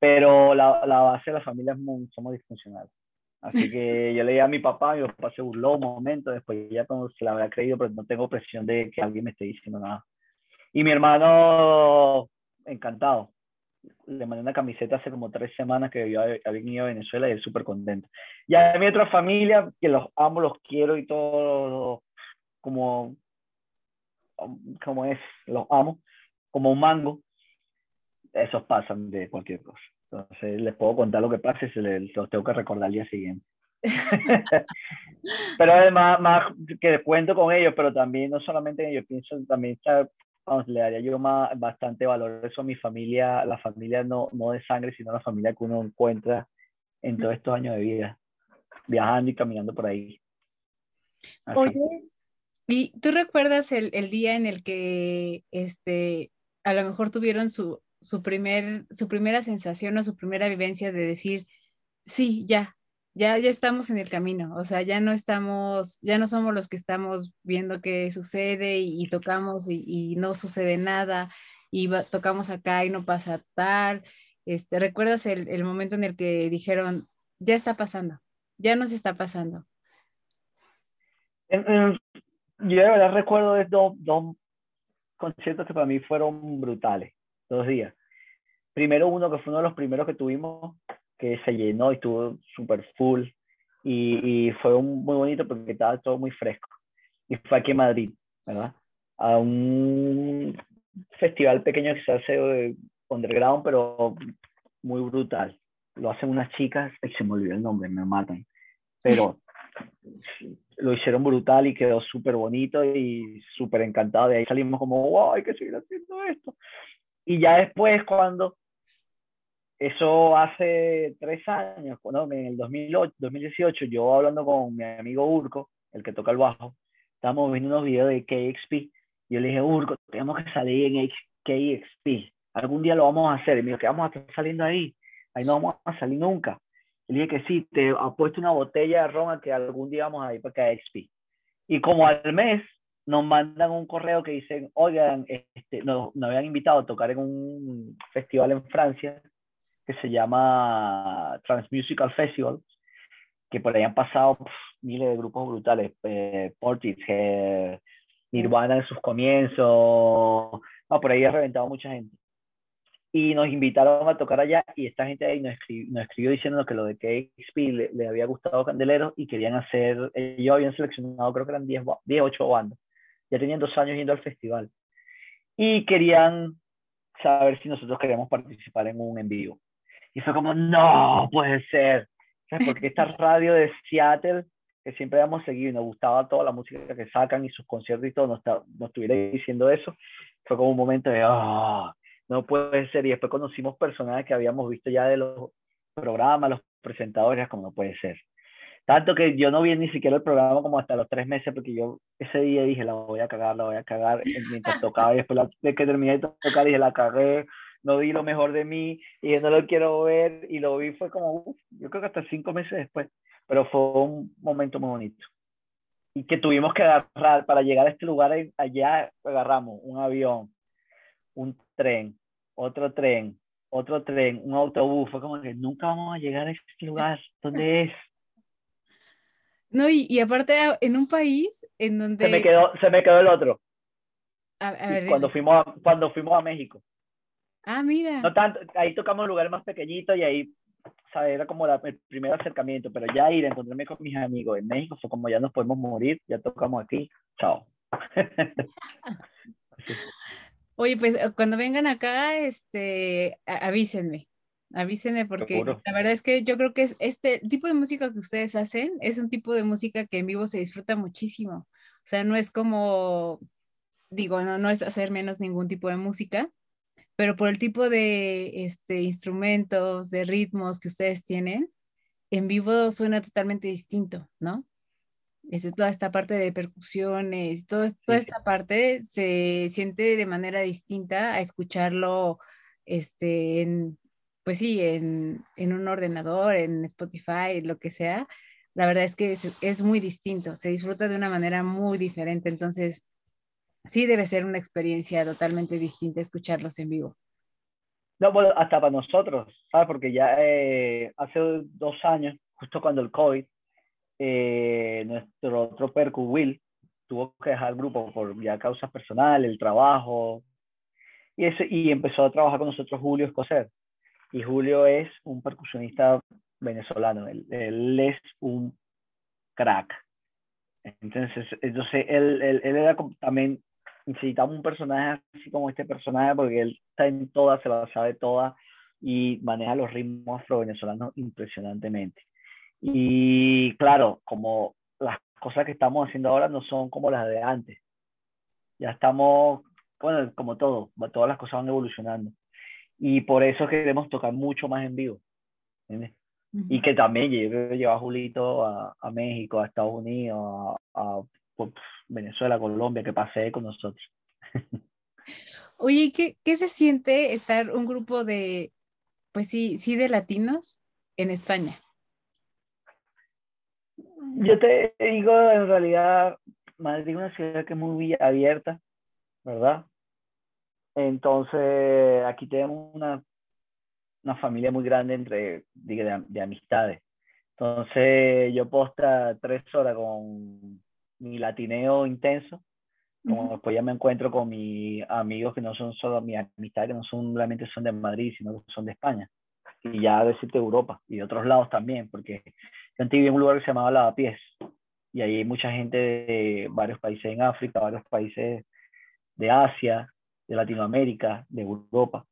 pero la, la base de la familia es somos disfuncionales. Así que yo le dije a mi papá, mi papá se burló un momento, después ya como se la habrá creído, pero no tengo presión de que alguien me esté diciendo nada. Y mi hermano, encantado. Le mandé una camiseta hace como tres semanas que yo había venido a Venezuela y él súper contento. Y a mi otra familia, que los amo, los quiero y todo, como como es, los amo, como un mango, esos pasan de cualquier cosa. Entonces les puedo contar lo que pasa y se los tengo que recordar al día siguiente. pero además, más que cuento con ellos, pero también no solamente en ellos, pienso también vamos, le daría yo más, bastante valor eso a mi familia, la familia no, no de sangre, sino la familia que uno encuentra en todos estos años de vida, viajando y caminando por ahí. Oye, ¿Y tú recuerdas el, el, día en el que este, a lo mejor tuvieron su, su, primer, su primera sensación o su primera vivencia de decir, sí, ya, ya, ya estamos en el camino, o sea, ya no estamos, ya no somos los que estamos viendo qué sucede y, tocamos y, no sucede nada y tocamos acá y no pasa tal. Este, ¿Recuerdas el, el momento en el que dijeron, ya está pasando, ya nos está pasando? yo de verdad recuerdo dos, dos conciertos que para mí fueron brutales, dos días. Primero uno que fue uno de los primeros que tuvimos, que se llenó y estuvo súper full y, y, fue un, muy bonito porque estaba todo muy fresco. Y fue aquí en Madrid, ¿verdad? A un festival pequeño que se hace eh, underground, pero muy brutal. Lo hacen unas chicas, y se me olvidó el nombre, me matan. Pero lo hicieron brutal y quedó súper bonito y súper encantado. De ahí salimos como, wow, hay que seguir haciendo esto. Y ya después, cuando eso hace tres años, ¿no? en el 2008, 2018, yo hablando con mi amigo Urco, el que toca el bajo, estábamos viendo unos videos de KXP, y yo le dije, Urco, tenemos que salir en KXP, algún día lo vamos a hacer, y me dijo, que vamos a estar saliendo ahí, ahí no vamos a salir nunca. Y le dije que sí, te apuesto una botella de ron a que algún día vamos a ir para KXP. Y como al mes nos mandan un correo que dicen, oigan, este, nos, nos habían invitado a tocar en un festival en Francia que se llama Transmusical Festival, que por ahí han pasado miles de grupos brutales, eh, Nirvana en sus comienzos, por ahí ha reventado mucha gente. Y nos invitaron a tocar allá y esta gente ahí nos escribió, nos escribió diciendo que lo de KXP le, le, había gustado Candelero y querían hacer, ellos habían seleccionado, creo que eran 10, 10 8 bandas, ya tenían dos años yendo al festival. Y querían saber si nosotros queríamos participar en un en vivo. Y fue como, no, puede ser. ¿Sabes? Porque esta radio de Seattle, que siempre habíamos seguido y nos gustaba toda la música que sacan y sus conciertos y todo, nos, nos estuviera diciendo eso, fue como un momento de, oh, no puede ser. Y después conocimos personajes que habíamos visto ya de los programas, los presentadores, como no puede ser. Tanto que yo no vi ni siquiera el programa como hasta los tres meses, porque yo ese día dije, la voy a cagar, la voy a cagar, mientras tocaba, y después de que terminé de tocar dije, la cagué, no di lo mejor de mí y no lo quiero ver y lo vi fue como, yo creo que hasta cinco meses después, pero fue un momento muy bonito. Y que tuvimos que agarrar, para llegar a este lugar, allá agarramos un avión, un tren, otro tren, otro tren, un autobús, fue como que nunca vamos a llegar a este lugar, ¿dónde es? No, y, y aparte en un país en donde... Se me quedó, se me quedó el otro. cuando, fuimos a, cuando fuimos a México. Ah, mira. No tanto, ahí tocamos lugares más pequeñitos y ahí, ¿sabes? Era como la, el primer acercamiento, pero ya ir a encontrarme con mis amigos en México fue como ya nos podemos morir, ya tocamos aquí, chao. Oye, pues cuando vengan acá, este, avísenme, avísenme porque la verdad es que yo creo que es este tipo de música que ustedes hacen es un tipo de música que en vivo se disfruta muchísimo. O sea, no es como, digo, no, no es hacer menos ningún tipo de música, pero por el tipo de este, instrumentos, de ritmos que ustedes tienen, en vivo suena totalmente distinto, ¿no? Este, toda esta parte de percusiones, todo, toda esta parte se siente de manera distinta a escucharlo, este, en, pues sí, en, en un ordenador, en Spotify, lo que sea. La verdad es que es, es muy distinto, se disfruta de una manera muy diferente. Entonces, sí debe ser una experiencia totalmente distinta escucharlos en vivo. No, bueno, hasta para nosotros, ¿sabes? Porque ya eh, hace dos años, justo cuando el COVID, eh, nuestro otro percu, Will, tuvo que dejar el grupo por ya causas personales, el trabajo, y, ese, y empezó a trabajar con nosotros Julio Escocer. Y Julio es un percusionista venezolano, él, él es un crack. Entonces, entonces él, él, él era también necesitamos un personaje así como este personaje porque él está en todas, se la sabe toda y maneja los ritmos afro-venezolanos impresionantemente. Y claro, como las cosas que estamos haciendo ahora no son como las de antes. Ya estamos, bueno, como todo, todas las cosas van evolucionando. Y por eso queremos tocar mucho más en vivo. Y que también yo llevar a Julito a, a, México, a Estados Unidos, a, a Venezuela, Colombia, que pasé con nosotros. Oye, ¿qué, ¿qué se siente estar un grupo de, pues sí, sí, de latinos en España? Yo te digo, en realidad, Madrid es una ciudad que es muy abierta, ¿verdad? Entonces, aquí tenemos una, una familia muy grande entre, de, de amistades. Entonces, yo puedo estar tres horas con mi latineo intenso, como después ya me encuentro con mis amigos que no son solo mi amistad, que no son solamente son de Madrid, sino que son de España. Y ya decirte Europa y de otros lados también, porque yo antes en un lugar que se llamaba Lavapiés, y ahí hay mucha gente de varios países en África, varios países de Asia, de Latinoamérica, de Europa.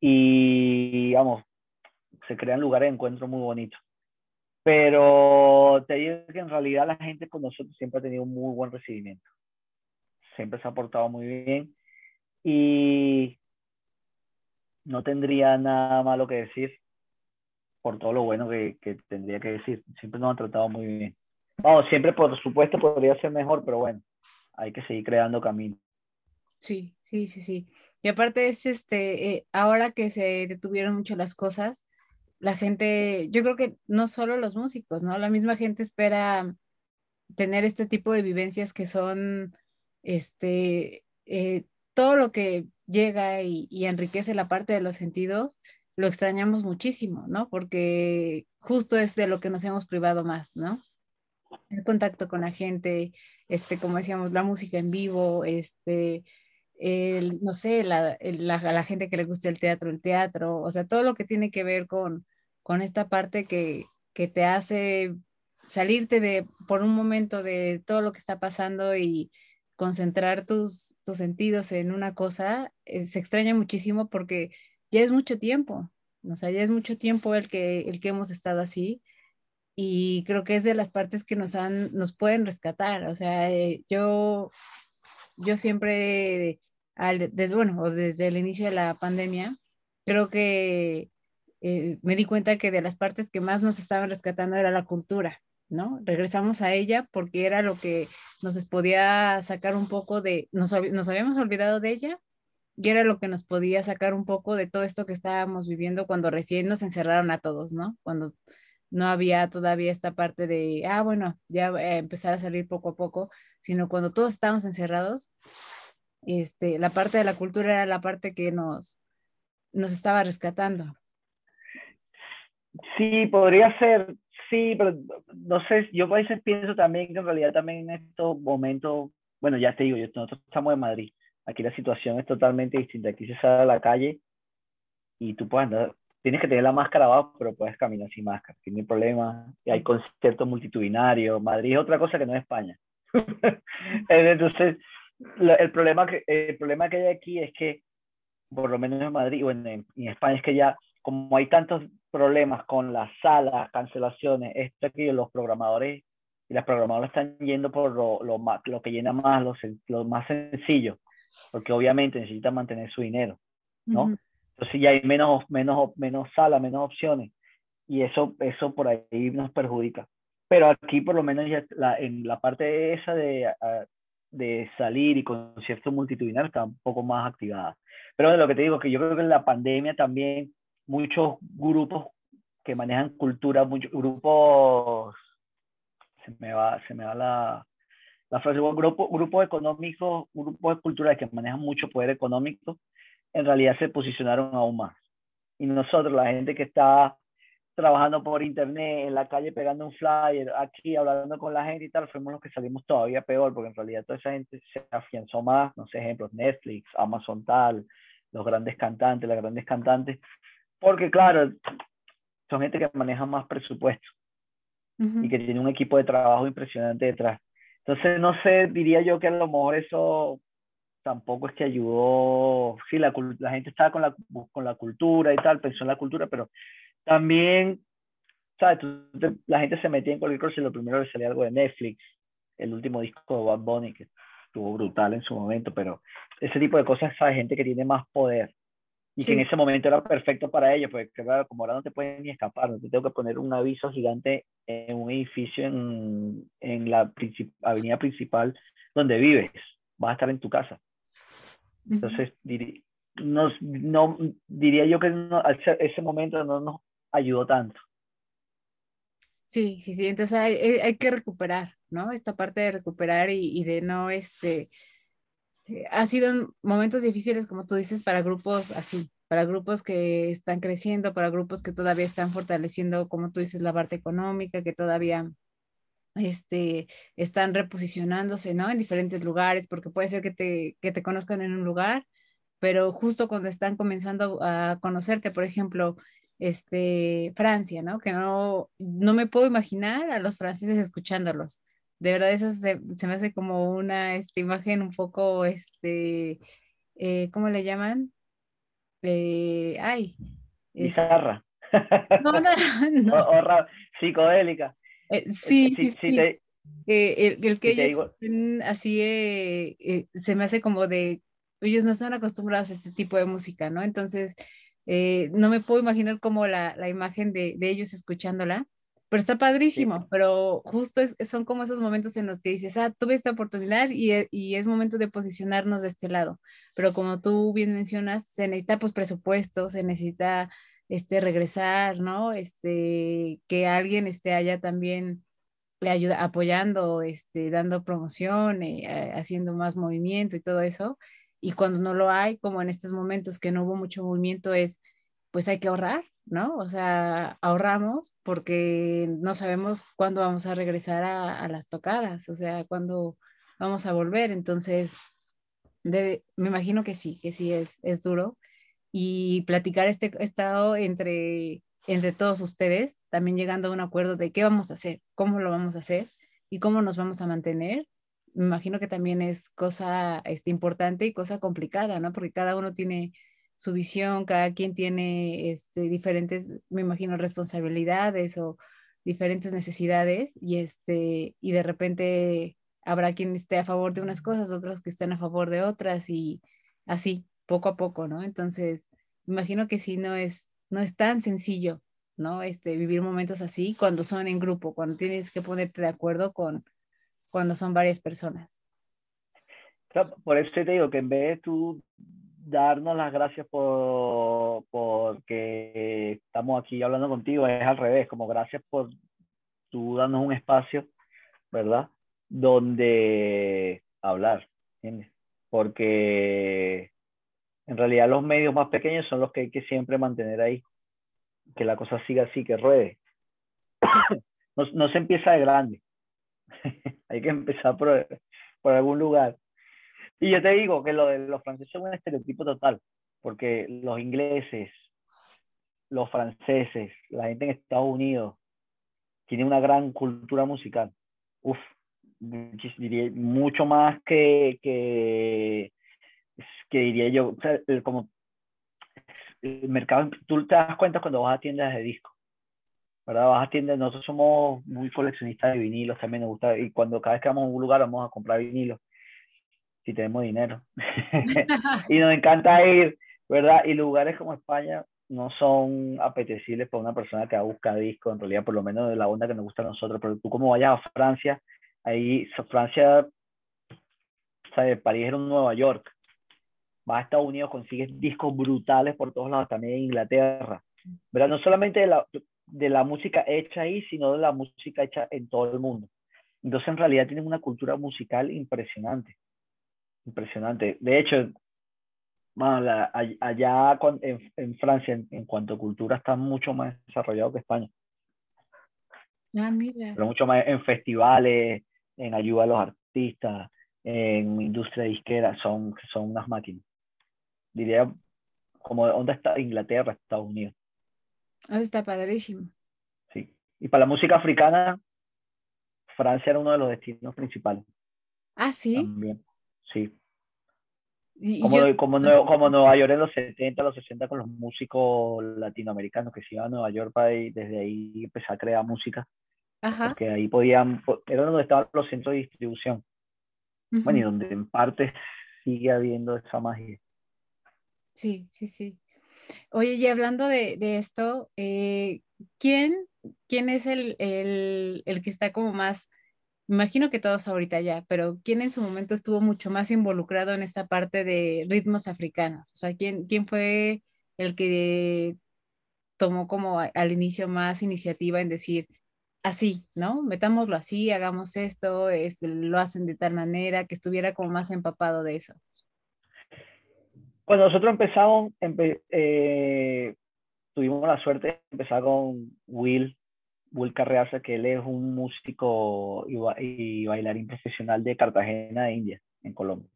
Y, vamos, se crean lugares de encuentro muy bonitos. Pero te digo que en realidad la gente con nosotros siempre ha tenido un muy buen recibimiento. Siempre se ha portado muy bien y no tendría nada malo que decir por todo lo bueno que, que tendría que decir. Siempre nos han tratado muy bien. Vamos, siempre por supuesto podría ser mejor, pero bueno, hay que seguir creando caminos. Sí, sí, sí, sí. Y aparte es este, eh, ahora que se detuvieron mucho las cosas, la gente, yo creo que no solo los músicos, ¿no? La misma gente espera tener este tipo de vivencias que son, este, eh, todo lo que llega y, y, enriquece la parte de los sentidos, lo extrañamos muchísimo, ¿no? Porque justo es de lo que nos hemos privado más, ¿no? El contacto con la gente, este, como decíamos, la música en vivo, este, el, no sé, la, la, la, gente que le gusta el teatro, el teatro, o sea, todo lo que tiene que ver con, con esta parte que, que te hace salirte de, por un momento de todo lo que está pasando y concentrar tus, tus sentidos en una cosa, eh, se extraña muchísimo porque ya es mucho tiempo, o sea, ya es mucho tiempo el que, el que hemos estado así y creo que es de las partes que nos han, nos pueden rescatar, o sea, eh, yo, yo siempre desde, bueno, desde el inicio de la pandemia, creo que eh, me di cuenta que de las partes que más nos estaban rescatando era la cultura, ¿no? Regresamos a ella porque era lo que nos podía sacar un poco de, nos, nos habíamos olvidado de ella y era lo que nos podía sacar un poco de todo esto que estábamos viviendo cuando recién nos encerraron a todos, ¿no? Cuando no había todavía esta parte de, ah, bueno, ya eh, empezar a salir poco a poco, sino cuando todos estábamos encerrados, este, la parte de la cultura era la parte que nos, nos estaba rescatando. Sí, podría ser, sí, pero no sé, yo a veces pienso también que en realidad también en estos momentos, bueno, ya te digo, nosotros estamos en Madrid, aquí la situación es totalmente distinta, aquí se sale a la calle y tú puedes andar, tienes que tener la máscara abajo, pero puedes caminar sin máscara, sin problema, hay conciertos multitudinarios, Madrid es otra cosa que no es España. Entonces, el, problema que, el problema que hay aquí es que, por lo menos en Madrid o en, en, España, es que ya, como hay tantos problemas con las salas, cancelaciones, esto que los programadores y las programadoras están yendo por lo, lo, lo que llena más, lo, lo, más sencillo, porque obviamente necesitan mantener su dinero, ¿no? Uh -huh. Entonces ya hay menos, menos, menos salas, menos opciones, y eso, eso por ahí nos perjudica. Pero aquí por lo menos ya la, en la parte esa de, de salir y conciertos multitudinarios está un poco más activada. Pero lo que te digo es que yo creo que en la pandemia también muchos grupos que manejan cultura, muchos grupos, se me va, se me va la, la frase, grupos grupo económicos, grupos culturales que manejan mucho poder económico, en realidad se posicionaron aún más. Y nosotros, la gente que está trabajando por internet, en la calle pegando un flyer, aquí hablando con la gente y tal, fuimos los que salimos todavía peor, porque en realidad toda esa gente se afianzó más, no sé, ejemplos, Netflix, Amazon tal, los grandes cantantes, las grandes cantantes, porque claro, son gente que maneja más presupuesto uh -huh. y que tiene un equipo de trabajo impresionante detrás. Entonces, no sé, diría yo que a lo mejor eso tampoco es que ayudó, sí, la, la gente estaba con la, con la cultura y tal, pensó en la cultura, pero también, ¿sabes? la gente se metía en cualquier cosa y lo primero que salía algo de Netflix, el último disco de Bad Bunny, que estuvo brutal en su momento, pero ese tipo de cosas, ¿sabes? Gente que tiene más poder y sí. que en ese momento era perfecto para ellos, porque claro, como ahora no te pueden ni escapar, no te tengo que poner un aviso gigante en un edificio en, en la princip avenida principal donde vives, vas a estar en tu casa. Entonces, dir no, no, diría yo que no, ese momento no nos ayudó tanto. Sí, sí, sí, entonces hay, hay que recuperar, ¿no? Esta parte de recuperar y, y, de no, este, ha sido momentos difíciles, como tú dices, para grupos así, para grupos que están creciendo, para grupos que todavía están fortaleciendo, como tú dices, la parte económica, que todavía este, están reposicionándose, ¿no? En diferentes lugares, porque puede ser que te, que te conozcan en un lugar, pero justo cuando están comenzando a conocerte, por ejemplo, este, Francia, ¿no? Que no, no me puedo imaginar a los franceses escuchándolos. De verdad, eso se, se me hace como una este, imagen un poco, este, eh, ¿cómo le llaman? Eh, ay. Bizarra. No, no, no. O, o psicodélica. Eh, sí, sí, sí. Te, el, el, que si ellos digo... así se me hace como de, ellos no están acostumbrados a este tipo de música, ¿no? Entonces, Eh, no me puedo imaginar como la, la imagen de, de, ellos escuchándola, pero está padrísimo, pero justo es, son como esos momentos en los que dices, ah, tuve esta oportunidad y, y, es momento de posicionarnos de este lado, pero como tú bien mencionas, se necesita pues presupuesto, se necesita este, regresar, ¿no? Este, que alguien esté allá también le ayuda apoyando, este, dando promoción, eh, haciendo más movimiento y todo eso. Y cuando no lo hay, como en estos momentos que no hubo mucho movimiento, es pues hay que ahorrar, ¿no? O sea, ahorramos porque no sabemos cuándo vamos a regresar a, las tocadas, o sea, cuándo vamos a volver. Entonces, me imagino que sí, que sí es, es duro. Y platicar este estado entre entre todos ustedes, también llegando a un acuerdo de qué vamos a hacer, cómo lo vamos a hacer y cómo nos vamos a mantener. Me imagino que también es cosa este, importante y cosa complicada, ¿no? Porque cada uno tiene su visión, cada quien tiene este, diferentes, me imagino, responsabilidades o diferentes necesidades y, este, y de repente habrá quien esté a favor de unas cosas, otros que estén a favor de otras y así, poco a poco, ¿no? Entonces, me imagino que si no es no es tan sencillo, ¿no? Este, vivir momentos así cuando son en grupo, cuando tienes que ponerte de acuerdo con cuando son varias personas. por eso te digo que en vez de tú darnos las gracias por porque estamos aquí hablando contigo, es al revés, como gracias por tú darnos un espacio, ¿verdad? Donde hablar, ¿entiendes? Porque en realidad los medios más pequeños son los que hay que siempre mantener ahí, que la cosa siga así, que ruede. No, no se empieza de grande, hay que empezar por, algún lugar. Y yo te digo que lo de los franceses es un estereotipo total, porque los ingleses, los franceses, la gente en Estados Unidos, tiene una gran cultura musical. Uf, diría mucho más que, que que diría yo, como el mercado, tú te das cuenta cuando vas a tiendas de disco, ¿verdad? Vas a tiendas, nosotros somos muy coleccionistas de vinilos, también nos gusta, y cuando cada vez que vamos a un lugar vamos a comprar vinilos, si tenemos dinero. y nos encanta ir, ¿verdad? Y lugares como España no son apetecibles para una persona que busca disco, en realidad por lo menos de la onda que nos gusta a nosotros, pero tú como vayas a Francia, ahí Francia, ¿sabes? París era un Nueva York, vas a Estados Unidos, consigues discos brutales por todos lados, también en Inglaterra, ¿verdad? No solamente de la, de la música hecha ahí, sino de la música hecha en todo el mundo. Entonces, en realidad tienen una cultura musical impresionante, impresionante. De hecho, allá en, en Francia, en, cuanto a cultura, está mucho más desarrollado que España. Ah, mira. Pero mucho más en festivales, en ayuda a los artistas, en industria disquera, son, son unas máquinas diría, como dónde está Inglaterra, Estados Unidos. Ah, está padrísimo. Sí. Y para la música africana, Francia era uno de los destinos principales. Ah, sí. También, sí. como, como, como, Nueva York en los 70, los 60 con los músicos latinoamericanos que se iban a Nueva York para desde ahí empezar a crear música. Ajá. Porque ahí podían, era donde estaban los centros de distribución. Bueno, y donde en parte sigue habiendo esa magia. Sí, sí, sí. Oye, y hablando de, esto, eh, ¿quién, ¿quién es el, el, que está como más, imagino que todos ahorita ya, pero quién en su momento estuvo mucho más involucrado en esta parte de ritmos africanos? O sea, ¿quién, quién fue el que tomó como al inicio más iniciativa en decir, así, ¿no? Metámoslo así, hagamos esto, este, lo hacen de tal manera que estuviera como más empapado de eso. Cuando nosotros empezamos, eh, tuvimos la suerte de empezar con Will, Will Carreasa, que él es un músico y, bailarín profesional de Cartagena, de India, en Colombia.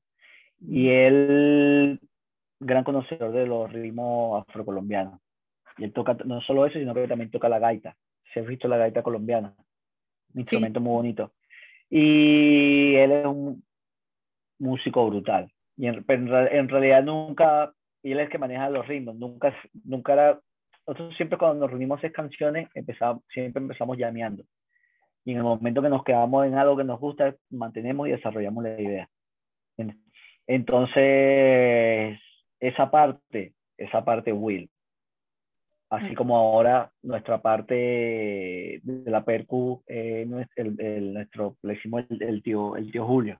Y él, gran conocedor de los ritmos afrocolombianos. Y él toca no solo eso, sino que también toca la gaita. Se ha visto la gaita colombiana. Un instrumento muy bonito. Y él es un músico brutal. Y en, en, realidad nunca, y él es el que maneja los ritmos, nunca, nunca era, nosotros siempre cuando nos reunimos a hacer canciones, empezamos, siempre empezamos llameando. Y en el momento que nos quedamos en algo que nos gusta, mantenemos y desarrollamos la idea. Entonces, esa parte, esa parte Will. Así como ahora nuestra parte de la percu, eh, el, nuestro, le decimos el, tío, el tío Julio,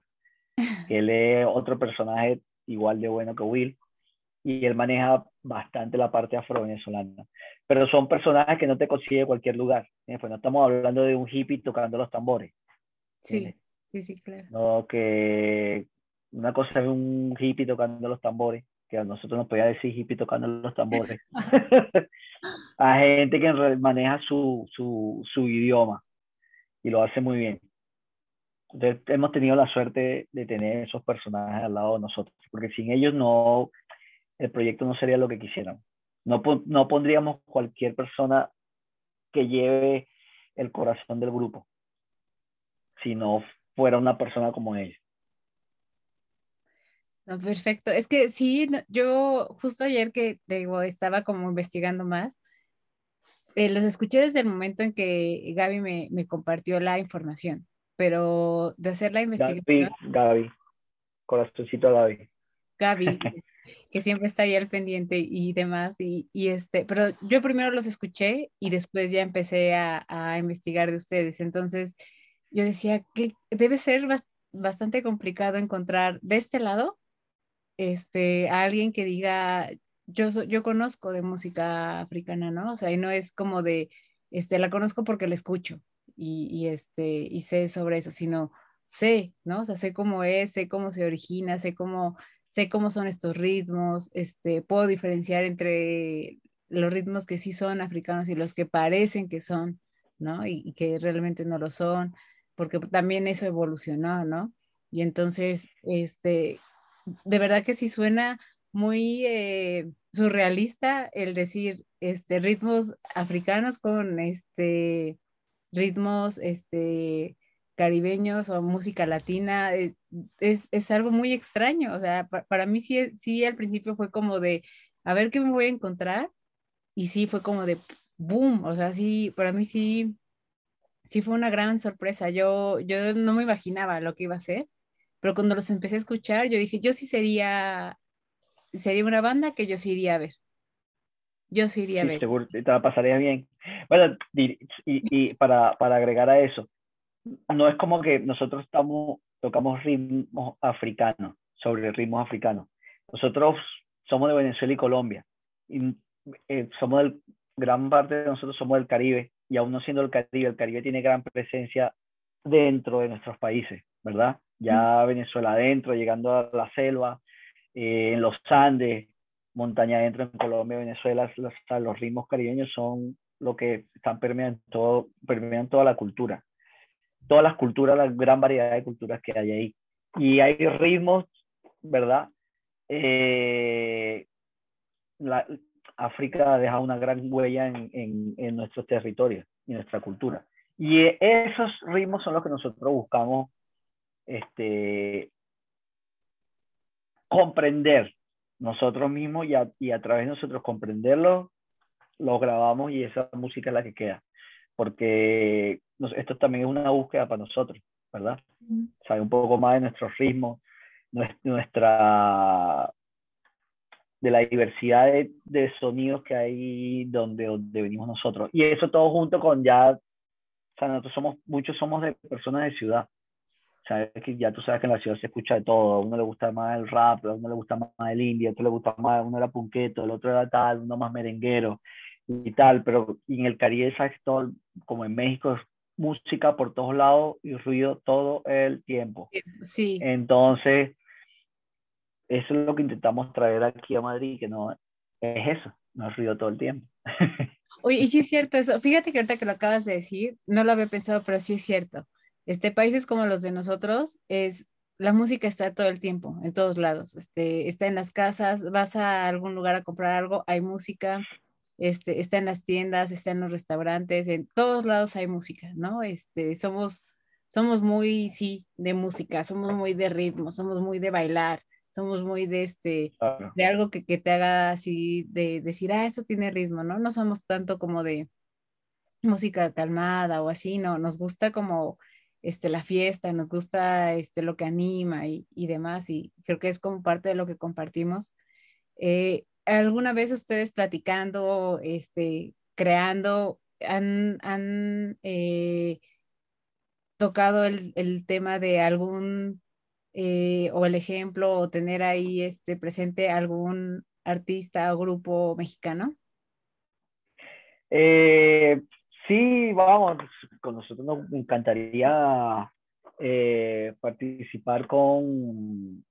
que él es otro personaje igual de bueno que Will, y él maneja bastante la parte afro-venezolana. Pero son personajes que no te consigue cualquier lugar. ¿eh? Pues no estamos hablando de un hippie tocando los tambores. Sí, sí, sí, claro. No, que una cosa es un hippie tocando los tambores, que a nosotros nos podía decir hippie tocando los tambores. a gente que maneja su, su, su idioma y lo hace muy bien. Entonces, hemos tenido la suerte de tener esos personajes al lado de nosotros, porque sin ellos no, el proyecto no sería lo que quisieran. No, no pondríamos cualquier persona que lleve el corazón del grupo, si no fuera una persona como ellos. No, perfecto. Es que sí, yo justo ayer que digo, estaba como investigando más, eh, los escuché desde el momento en que Gaby me, me, compartió la información, pero de hacer la investigación. Gaby, Gaby, corazoncito a Gaby. Gaby, que siempre está ahí al pendiente y demás, y, y, este, pero yo primero los escuché y después ya empecé a, a investigar de ustedes, entonces yo decía que debe ser bastante complicado encontrar de este lado este, a alguien que diga, yo, yo conozco de música africana, ¿no? O sea, y no es como de, este, la conozco porque la escucho y, y, este, y sé sobre eso, sino sé, ¿no? O sé cómo es, sé cómo se origina, sé cómo, sé cómo son estos ritmos, este, puedo diferenciar entre los ritmos que sí son africanos y los que parecen que son, ¿no? Y, y que realmente no lo son, porque también eso evolucionó, ¿no? Y entonces, este, de verdad que sí suena muy eh, surrealista el decir este, ritmos africanos con este, ritmos este, caribeños o música latina. Eh, es, es, algo muy extraño. O sea, para mí sí, sí al principio fue como de, a ver qué me voy a encontrar. Y sí fue como de, boom. O sea, sí, para mí sí, sí fue una gran sorpresa. Yo, yo no me imaginaba lo que iba a ser pero cuando los empecé a escuchar, yo dije, yo sí sería, sería una banda que yo sí iría a ver. Yo sí iría a ver. Seguro, te la pasaría bien. Bueno, y, y para, para, agregar a eso, no es como que nosotros estamos, tocamos ritmos africanos, sobre ritmos africanos. Nosotros somos de Venezuela y Colombia. Y, eh, somos del, gran parte de nosotros somos del Caribe, y aún no siendo el Caribe, el Caribe tiene gran presencia dentro de nuestros países, ¿verdad? ya Venezuela adentro, llegando a la selva, eh, en los Andes, montaña adentro en Colombia, Venezuela, los, los, ritmos caribeños son lo que están permeando, todo, permeando toda la cultura. Todas las culturas, la gran variedad de culturas que hay ahí. Y hay ritmos, ¿verdad? Eh, África deja una gran huella en nuestros territorios y nuestra cultura. Y esos ritmos son los que nosotros buscamos este, comprender nosotros mismos y a, y a través de nosotros comprenderlo, lo grabamos y esa música es la que queda. Porque esto también es una búsqueda para nosotros, ¿verdad? Saber un poco más de nuestro ritmo, nuestra de la diversidad de, de, sonidos que hay donde, donde venimos nosotros. Y eso todo junto con ya, o sea, nosotros somos, muchos somos de personas de ciudad, sabes que ya tú sabes que en la ciudad se escucha de todo, a uno le gusta más el rap, a uno le gusta más el indie, a otro le gusta más, uno era punqueto, el otro era tal, uno más merenguero y tal, pero en el Caribe sabes todo, como en México es música por todos lados y ruido todo el tiempo. Sí. Entonces, eso es lo que intentamos traer aquí a Madrid, que no es eso, no es ruido todo el tiempo. Oye, y sí es cierto eso. Fíjate que ahorita que lo acabas de decir, no lo había pensado, pero sí es cierto. Este, países como los de nosotros, es, la música está todo el tiempo, en todos lados. Este, está en las casas, vas a algún lugar a comprar algo, hay música. Este, está en las tiendas, está en los restaurantes, en todos lados hay música, ¿no? Este, somos, somos muy, sí, de música, somos muy de ritmo, somos muy de bailar, somos muy de este, de algo que, que, te haga así, de decir, ah, eso tiene ritmo, ¿no? No somos tanto como de música calmada o así, no, nos gusta como este, la fiesta, nos gusta este, lo que anima y, y demás, y creo que es como parte de lo que compartimos. Eh, alguna vez ustedes platicando, este, creando, han, han eh, tocado el, el, tema de algún, eh, o el ejemplo, o tener ahí este, presente algún artista o grupo mexicano? Sí, vamos, con nosotros nos encantaría eh, participar con,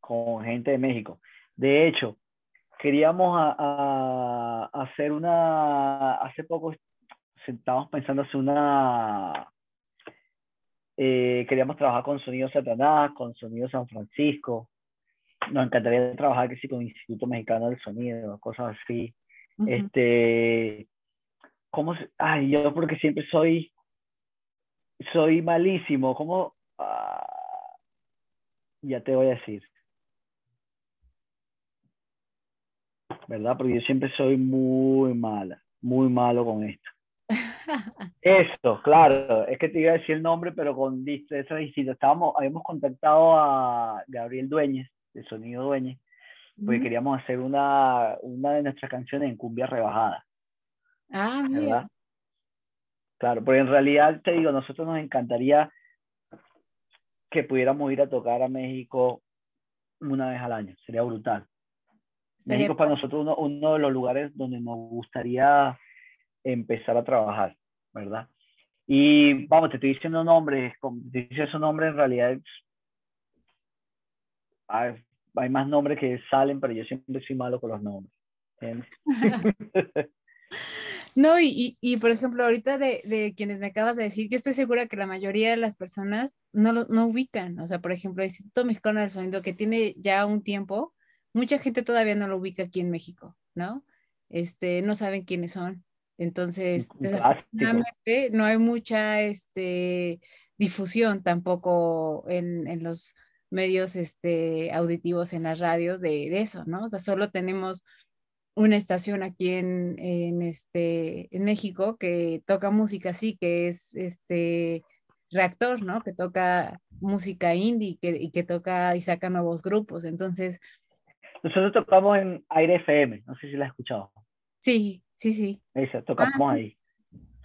con gente de México. De hecho, queríamos a, hacer una, hace poco estábamos pensando hacer una, eh, queríamos trabajar con Sonido Satanás, con Sonido San Francisco, nos encantaría trabajar que sí con el Instituto Mexicano del Sonido, cosas así. Este, ¿cómo se, ay, yo porque siempre soy, soy malísimo, ¿cómo? Ah, ya te voy a decir. ¿verdad? Porque yo siempre soy muy mala, muy malo con esto. Eso, claro, es que te iba a decir el nombre, pero con eso distinto. Estábamos, habíamos contactado a Gabriel Dueñez, de Sonido Dueñez, porque queríamos hacer una, una de nuestras canciones en cumbia rebajada. Ah, ¿verdad? Claro, pero en realidad te digo, nosotros nos encantaría que pudiéramos ir a tocar a México una vez al año, sería brutal. México es para nosotros uno, uno, de los lugares donde nos gustaría empezar a trabajar, ¿verdad? Y vamos, te estoy diciendo nombres, te dice esos nombres en realidad hay, hay, más nombres que salen, pero yo siempre soy malo con los nombres. no, y, y, por ejemplo, ahorita de, de, quienes me acabas de decir, yo estoy segura que la mayoría de las personas no lo no ubican. O sea, por ejemplo, el Instituto Mexicano del Sonido, que tiene ya un tiempo, mucha gente todavía no lo ubica aquí en México, ¿no? Este, no saben quiénes son. Entonces, desafortunadamente no hay mucha este, difusión tampoco en, en, los medios este, auditivos en las radios de, eso, ¿no? O sea, solo tenemos una estación aquí en, en, este, en México que toca música así, que es este reactor, ¿no? Que toca música indie que, y que toca y saca nuevos grupos. Entonces, nosotros tocamos en Aire FM, no sé si la has escuchado. Sí, sí, sí. Esa, tocamos ah, ahí.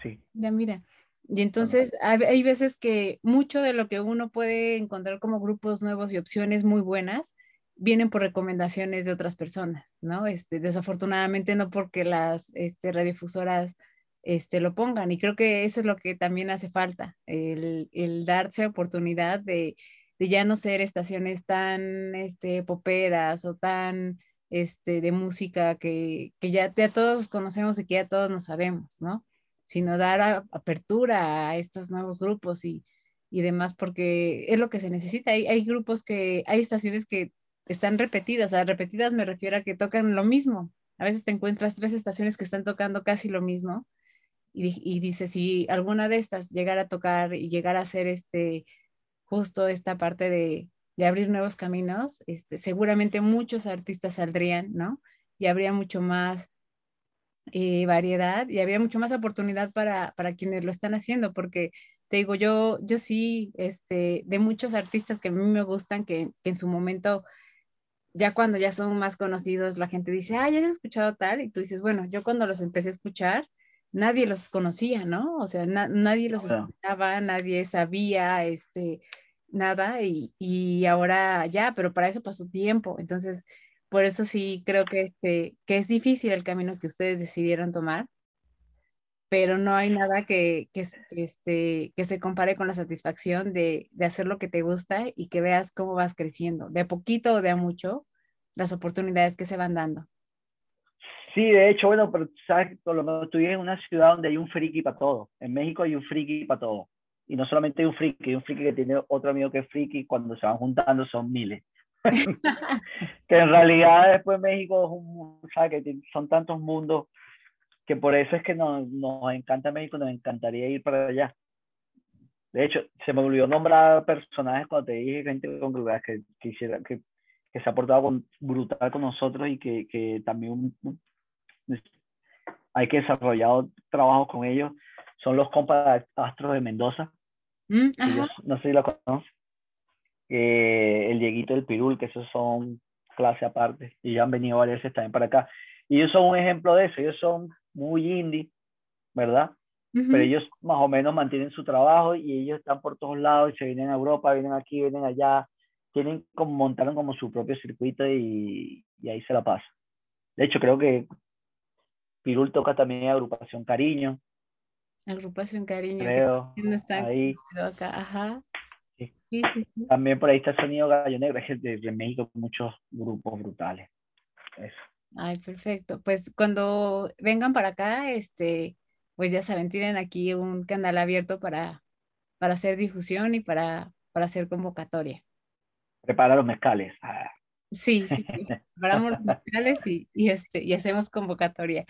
Sí. Ya, mira. Y entonces hay, veces que mucho de lo que uno puede encontrar como grupos nuevos y opciones muy buenas vienen por recomendaciones de otras personas, ¿no? Este, desafortunadamente no porque las este, radiodifusoras este, lo pongan. Y creo que eso es lo que también hace falta, el, el darse oportunidad de de ya no ser estaciones tan este, poperas o tan este, de música que, que ya, ya, todos conocemos y que ya todos nos sabemos, ¿no? Sino dar apertura a estos nuevos grupos y, y, demás, porque es lo que se necesita. Hay, hay grupos que, hay estaciones que están repetidas, sea, repetidas me refiero a que tocan lo mismo. A veces te encuentras tres estaciones que están tocando casi lo mismo y, y dices, si alguna de estas llegara a tocar y llegara a ser este justo esta parte de, abrir nuevos caminos, este, seguramente muchos artistas saldrían, ¿no? Y habría mucho más eh, variedad y habría mucho más oportunidad para, quienes lo están haciendo, porque te digo, yo, yo sí, este, de muchos artistas que a mí me gustan, que, en su momento, ya cuando ya son más conocidos, la gente dice, ah, ya has escuchado tal, y tú dices, bueno, yo cuando los empecé a escuchar, nadie los conocía, ¿no? O sea, nadie los escuchaba, nadie sabía, este, nada, y, y, ahora ya, pero para eso pasó tiempo. Entonces, por eso sí creo que, este, que es difícil el camino que ustedes decidieron tomar, pero no hay nada que, que, este, que se compare con la satisfacción de, de hacer lo que te gusta y que veas cómo vas creciendo, de a poquito o de a mucho, las oportunidades que se van dando. Sí, de hecho, bueno, pero sabes, por lo menos estoy en una ciudad donde hay un friki para todo. En México hay un friki para todo. Y no solamente hay un friki, hay un friki que tiene otro amigo que es friki, cuando se van juntando son miles. que en realidad después México es un, ¿sabes? Que son tantos mundos que por eso es que nos, nos encanta México, nos encantaría ir para allá. De hecho, se me olvidó nombrar personajes cuando te dije gente con que, que, que, que se ha portado con, brutal con nosotros y que, que también hay que desarrollar trabajo con ellos, son los compas astros de Mendoza. Mm, no sé si lo conoces. el Dieguito del Pirul, que esos son clase aparte y ya han venido varias veces también para acá. Y ellos son un ejemplo de eso, ellos son muy indie, ¿verdad? Pero ellos más o menos mantienen su trabajo y ellos están por todos lados y se vienen a Europa, vienen aquí, vienen allá, tienen como, montaron como su propio circuito y, y ahí se la pasa. De hecho, creo que Pirul toca también agrupación Cariño. Agrupación Cariño. Creo. Que no está ahí. acá. Ajá. Sí. Sí, sí, También por ahí está el sonido Gallo Negro, es de, de México, muchos grupos brutales. Eso. Ay, perfecto. Pues cuando vengan para acá, este, pues ya saben, tienen aquí un canal abierto para, para hacer difusión y para, para hacer convocatoria. Prepara los mezcales. Ah. Sí, sí, sí. Preparamos los mezcales y, y, este, y hacemos convocatoria.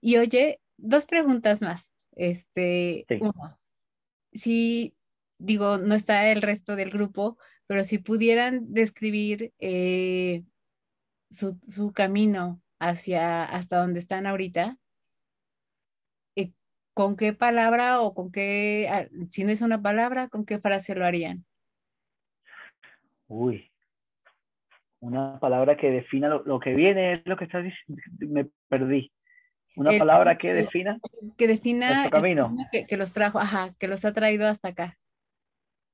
Y oye, dos preguntas más. Este, Sí. uno, si digo, no está el resto del grupo, pero si pudieran describir eh, su, su camino hacia hasta donde están ahorita, eh, ¿con qué palabra o con qué, ah, si no es una palabra, con qué frase lo harían? Uy. Una palabra que defina lo, lo que viene es lo que estás diciendo. Me perdí. Una El- palabra que defina. Que defina camino que, que los trajo, ajá, que los ha traído hasta acá.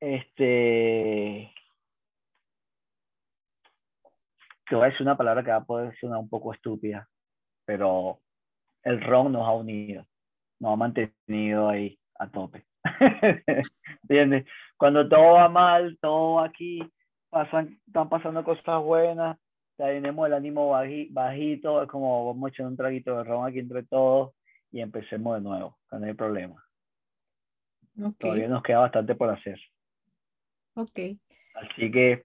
Este. Te voy a decir una palabra que va a poder sonar un poco estúpida, pero el ron nos ha unido, nos ha mantenido ahí a tope. ¿Entiendes? Cuando todo va mal, todo va aquí, pasan, están pasando cosas buenas, tenemos el ánimo baji- bajito, es como vamos a echar un traguito de ron aquí entre todos y empecemos de nuevo, no hay problema. Todavía nos queda bastante por hacer. ok. Así que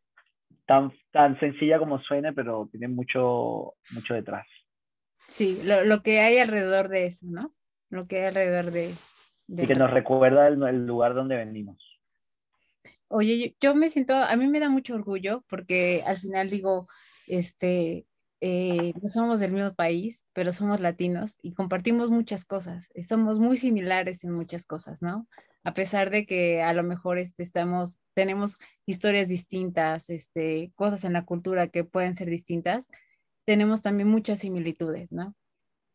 tan, tan sencilla como suene, pero tiene mucho, mucho detrás. Sí, lo, lo que hay alrededor de eso, ¿no? Lo que hay alrededor de... de Y que nos recuerda el, el lugar donde venimos. Oye, yo, yo me siento, a mí me da mucho orgullo porque al final digo, este, eh, no somos del mismo país, pero somos latinos y compartimos muchas cosas, somos muy similares en muchas cosas, ¿no? A pesar de que a lo mejor este, estamos, tenemos historias distintas, este, cosas en la cultura que pueden ser distintas, tenemos también muchas similitudes, ¿no?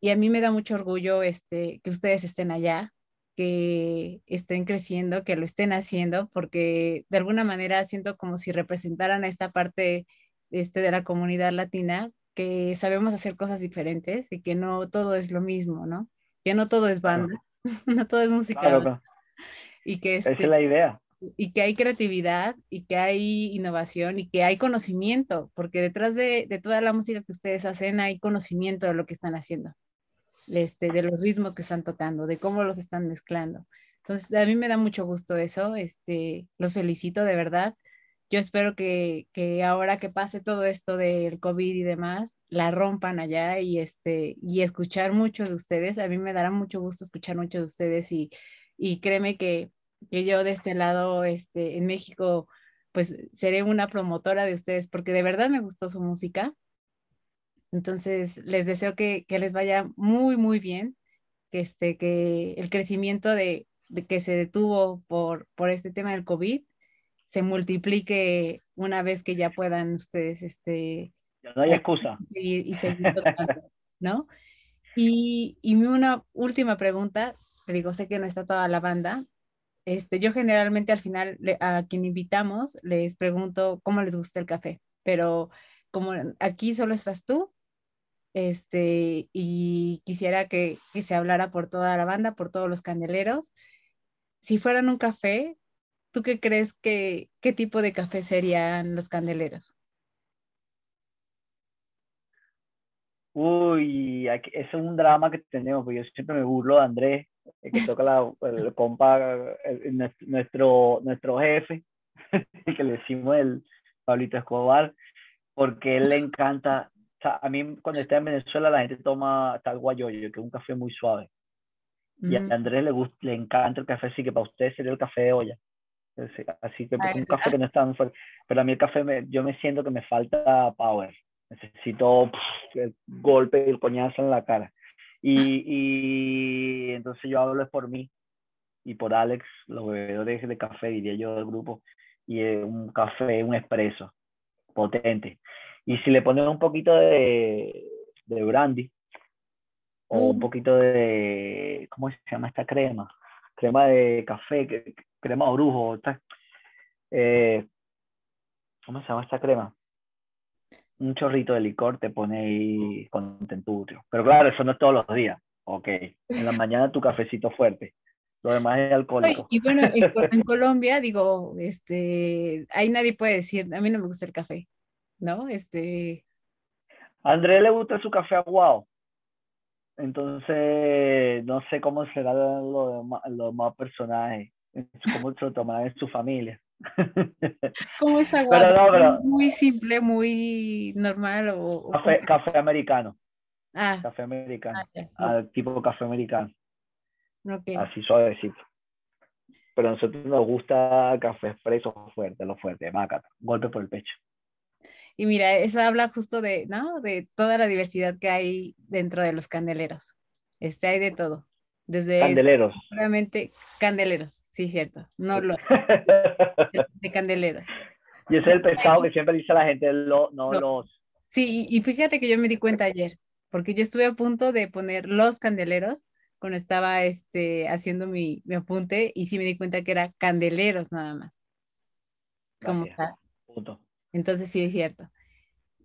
Y a mí me da mucho orgullo este, que ustedes estén allá, que estén creciendo, que lo estén haciendo, porque de alguna manera siento como si representaran a esta parte este, de la comunidad latina, que sabemos hacer cosas diferentes y que no todo es lo mismo, ¿no? Que no todo es Claro. banda, no todo es música Claro, claro. y que Esa este, es la idea. y que hay creatividad y que hay innovación y que hay conocimiento, porque detrás de, de toda la música que ustedes hacen hay conocimiento de lo que están haciendo, este, de los ritmos que están tocando, de cómo los están mezclando. Entonces, a mí me da mucho gusto eso, este, los felicito de verdad. Yo espero que, que ahora que pase todo esto del COVID y demás, la rompan allá y, este, y escuchar mucho de ustedes. A mí me dará mucho gusto escuchar mucho de ustedes y, y créeme que, que yo de este lado, este, en México, pues seré una promotora de ustedes porque de verdad me gustó su música. Entonces, les deseo que, que les vaya muy, muy bien, que, este, que el crecimiento de, de que se detuvo por, por este tema del COVID se multiplique una vez que ya puedan ustedes este, no hay excusa. y seguir, y seguir tocando, ¿no? Y, y una última pregunta, te digo, sé que no está toda la banda. Este, yo generalmente al final le- a quien invitamos les pregunto cómo les gusta el café, pero como aquí solo estás tú, este, y quisiera que, que se hablara por toda la banda, por todos los candeleros. Si fueran un café, ¿tú qué crees que qué tipo de café serían los candeleros? Uy, es un drama que tenemos, porque yo siempre me burlo de Andrés, que toca la, el compa, el- nuestro- nuestro, jefe, que le decimos el Pablito Escobar, porque él le encanta, o sea, a mí cuando está en Venezuela la gente toma tal guayoyo, que es un café muy suave, y a. Andrés le gusta, le encanta el café, así que para usted sería el café de olla. Así- Así que Ay, un café que no es tan fuerte, pero a mí el café, me- yo me siento que me falta power, necesito pff, el golpe, el coñazo en la cara. Y, y entonces yo hablo es por mí y por Alex, los bebedores de café, diría yo, del grupo, y un café, un espresso potente. Y si le pones un poquito de, de brandy o un poquito de, ¿cómo se llama esta crema? Crema de café, crema orujo, eh, ¿cómo se llama esta crema? Un chorrito de licor te pone ahí con tenturio. Pero claro, eso no es todos los días. Ok, en la mañana tu cafecito fuerte. Lo demás es alcohólico. Y bueno, en, Colombia, digo, este, ahí nadie puede decir, a mí no me gusta el café, ¿no? Este. A André le gusta su café aguado. Entonces, no sé cómo será los lo más personajes, cómo se lo tomarán en su familia. ¿Cómo es aguado? Muy simple, muy normal o... Café, café americano. Ah. Café americano. Ah, tipo café americano. Así suavecito. Pero a nosotros nos gusta café expreso fuerte, lo fuerte, mácata, golpe por el pecho. Y mira, eso habla justo de, ¿no? De toda la diversidad que hay dentro de los candeleros. Este, hay de todo. Desde candeleros. Obviamente, candeleros, sí, cierto. No los de candeleros. Y ese es el pescado que siempre dice la gente, no, los. Sí, y fíjate que yo me di cuenta ayer, porque yo estuve a punto de poner los candeleros cuando estaba este, haciendo mi, mi apunte y sí me di cuenta que era candeleros nada más. Como tal. Punto. Entonces sí es cierto.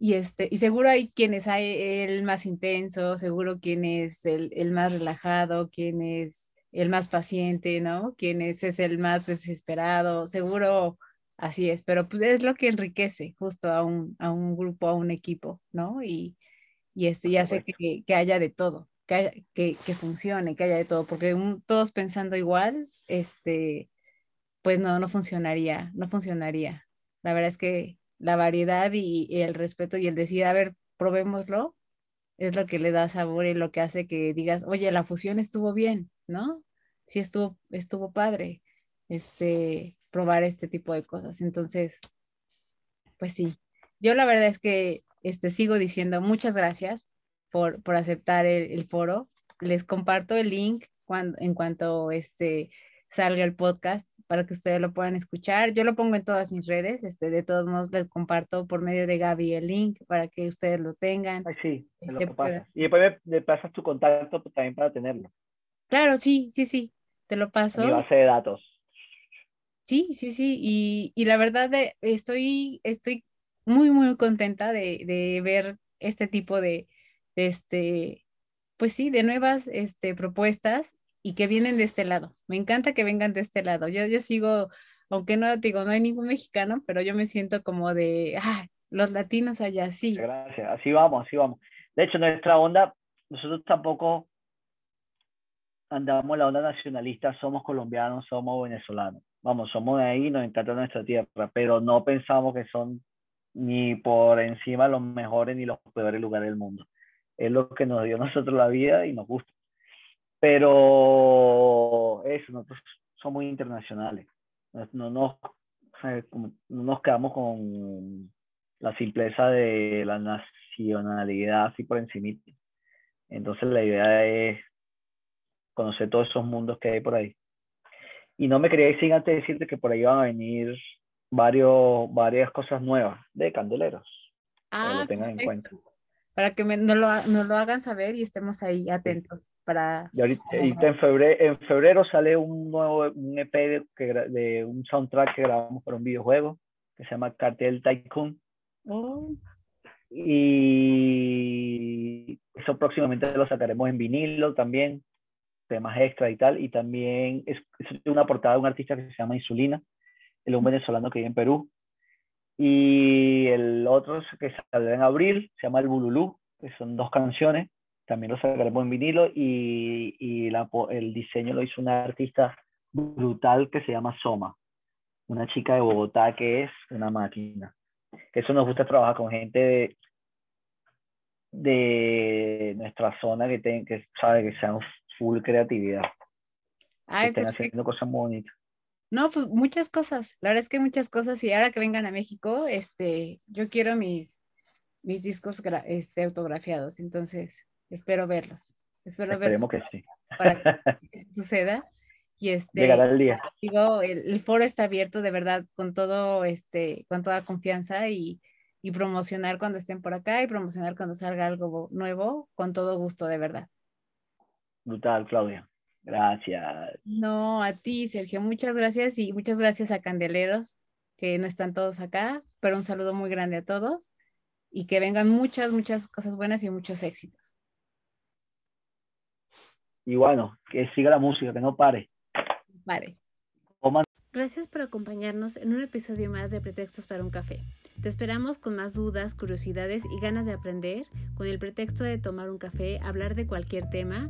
Y, este, y seguro hay quienes hay el más intenso, seguro quien es el, el más relajado, quien es el más paciente, ¿no? Quien es, es el más desesperado, seguro así es, pero pues es lo que enriquece justo a un, a un grupo, a un equipo, ¿no? Y, y este, ya sé que, que, haya de todo, que, que, que, funcione, que haya de todo, porque todos pensando igual, este, pues no, no funcionaría, no funcionaría. La verdad es que la variedad y, el respeto y el decir, a ver, probémoslo, es lo que le da sabor y lo que hace que digas, oye, la fusión estuvo bien, ¿no? Sí estuvo, estuvo padre, este, probar este tipo de cosas. Entonces, pues sí, yo la verdad es que este, sigo diciendo muchas gracias por, por aceptar el, el, foro. Les comparto el link cuando, en cuanto este, salga el podcast para que ustedes lo puedan escuchar. Yo lo pongo en todas mis redes, este, de todos modos les comparto por medio de Gaby el link para que ustedes lo tengan. Ay, sí, este, Y después me, pasas tu contacto pues, también para tenerlo. Claro, sí, sí, sí, te lo paso. Mi base de datos. Sí, sí, sí, y, y la verdad de, estoy, estoy muy, muy contenta de, de ver este tipo de, de, este, pues sí, de nuevas este, propuestas y que vienen de este lado. Me encanta que vengan de este lado. Yo, yo sigo, aunque no digo, no hay ningún mexicano, pero yo me siento como de, ah, los latinos allá, sí. Gracias, así vamos, así vamos. De hecho, nuestra onda, nosotros tampoco andamos la onda nacionalista, somos colombianos, somos venezolanos. Vamos, somos de ahí, nos encanta nuestra tierra, pero no pensamos que son ni por encima los mejores ni los peores lugares del mundo. Es lo que nos dio nosotros la vida y nos gusta. Pero eso, nosotros somos internacionales. No, nos, no nos quedamos con la simpleza de la nacionalidad así por encima. Entonces la idea es conocer todos esos mundos que hay por ahí. Y no me quería decir antes de decirte que por ahí van a venir varios, varias cosas nuevas de candeleros. Ah, que lo tengan en cuenta para que nos, lo, lo, hagan saber y estemos ahí atentos para... Y ahorita, en, febrero, en febrero sale un nuevo un EP de, de, un soundtrack que grabamos para un videojuego que se llama Cartel Tycoon. Oh. Y eso próximamente lo sacaremos en vinilo también, temas extra y tal. Y también es, es una portada de un artista que se llama Insulina, el un venezolano que vive en Perú. Y el otro que saldrá en abril se llama El Bululú, que son dos canciones. También lo sacaremos en vinilo y, y la, el diseño lo hizo una artista brutal que se llama Soma, una chica de Bogotá que es una máquina. Eso nos gusta trabajar con gente de, de nuestra zona que, ten, que sabe que sean full creatividad. que estén haciendo cosas muy bonitas. No, pues muchas cosas. La verdad es que muchas cosas. Y ahora que vengan a México, este, yo quiero mis, mis discos este, autografiados. Entonces, espero verlos. Espero Esperemos que sí. Para que suceda. Y este, Llegará el día. Digo, el, foro está abierto de verdad con todo, este, con toda confianza y, y promocionar cuando estén por acá y promocionar cuando salga algo nuevo, con todo gusto, de verdad. Brutal, Claudia. Gracias. No, a ti, Sergio, muchas gracias y muchas gracias a Candeleros, que no están todos acá, pero un saludo muy grande a todos y que vengan muchas, muchas cosas buenas y muchos éxitos. Y bueno, que siga la música, que no pare. Pare. Gracias por acompañarnos en un episodio más de Pretextos para un café. Te esperamos con más dudas, curiosidades y ganas de aprender, con el pretexto de tomar un café, hablar de cualquier tema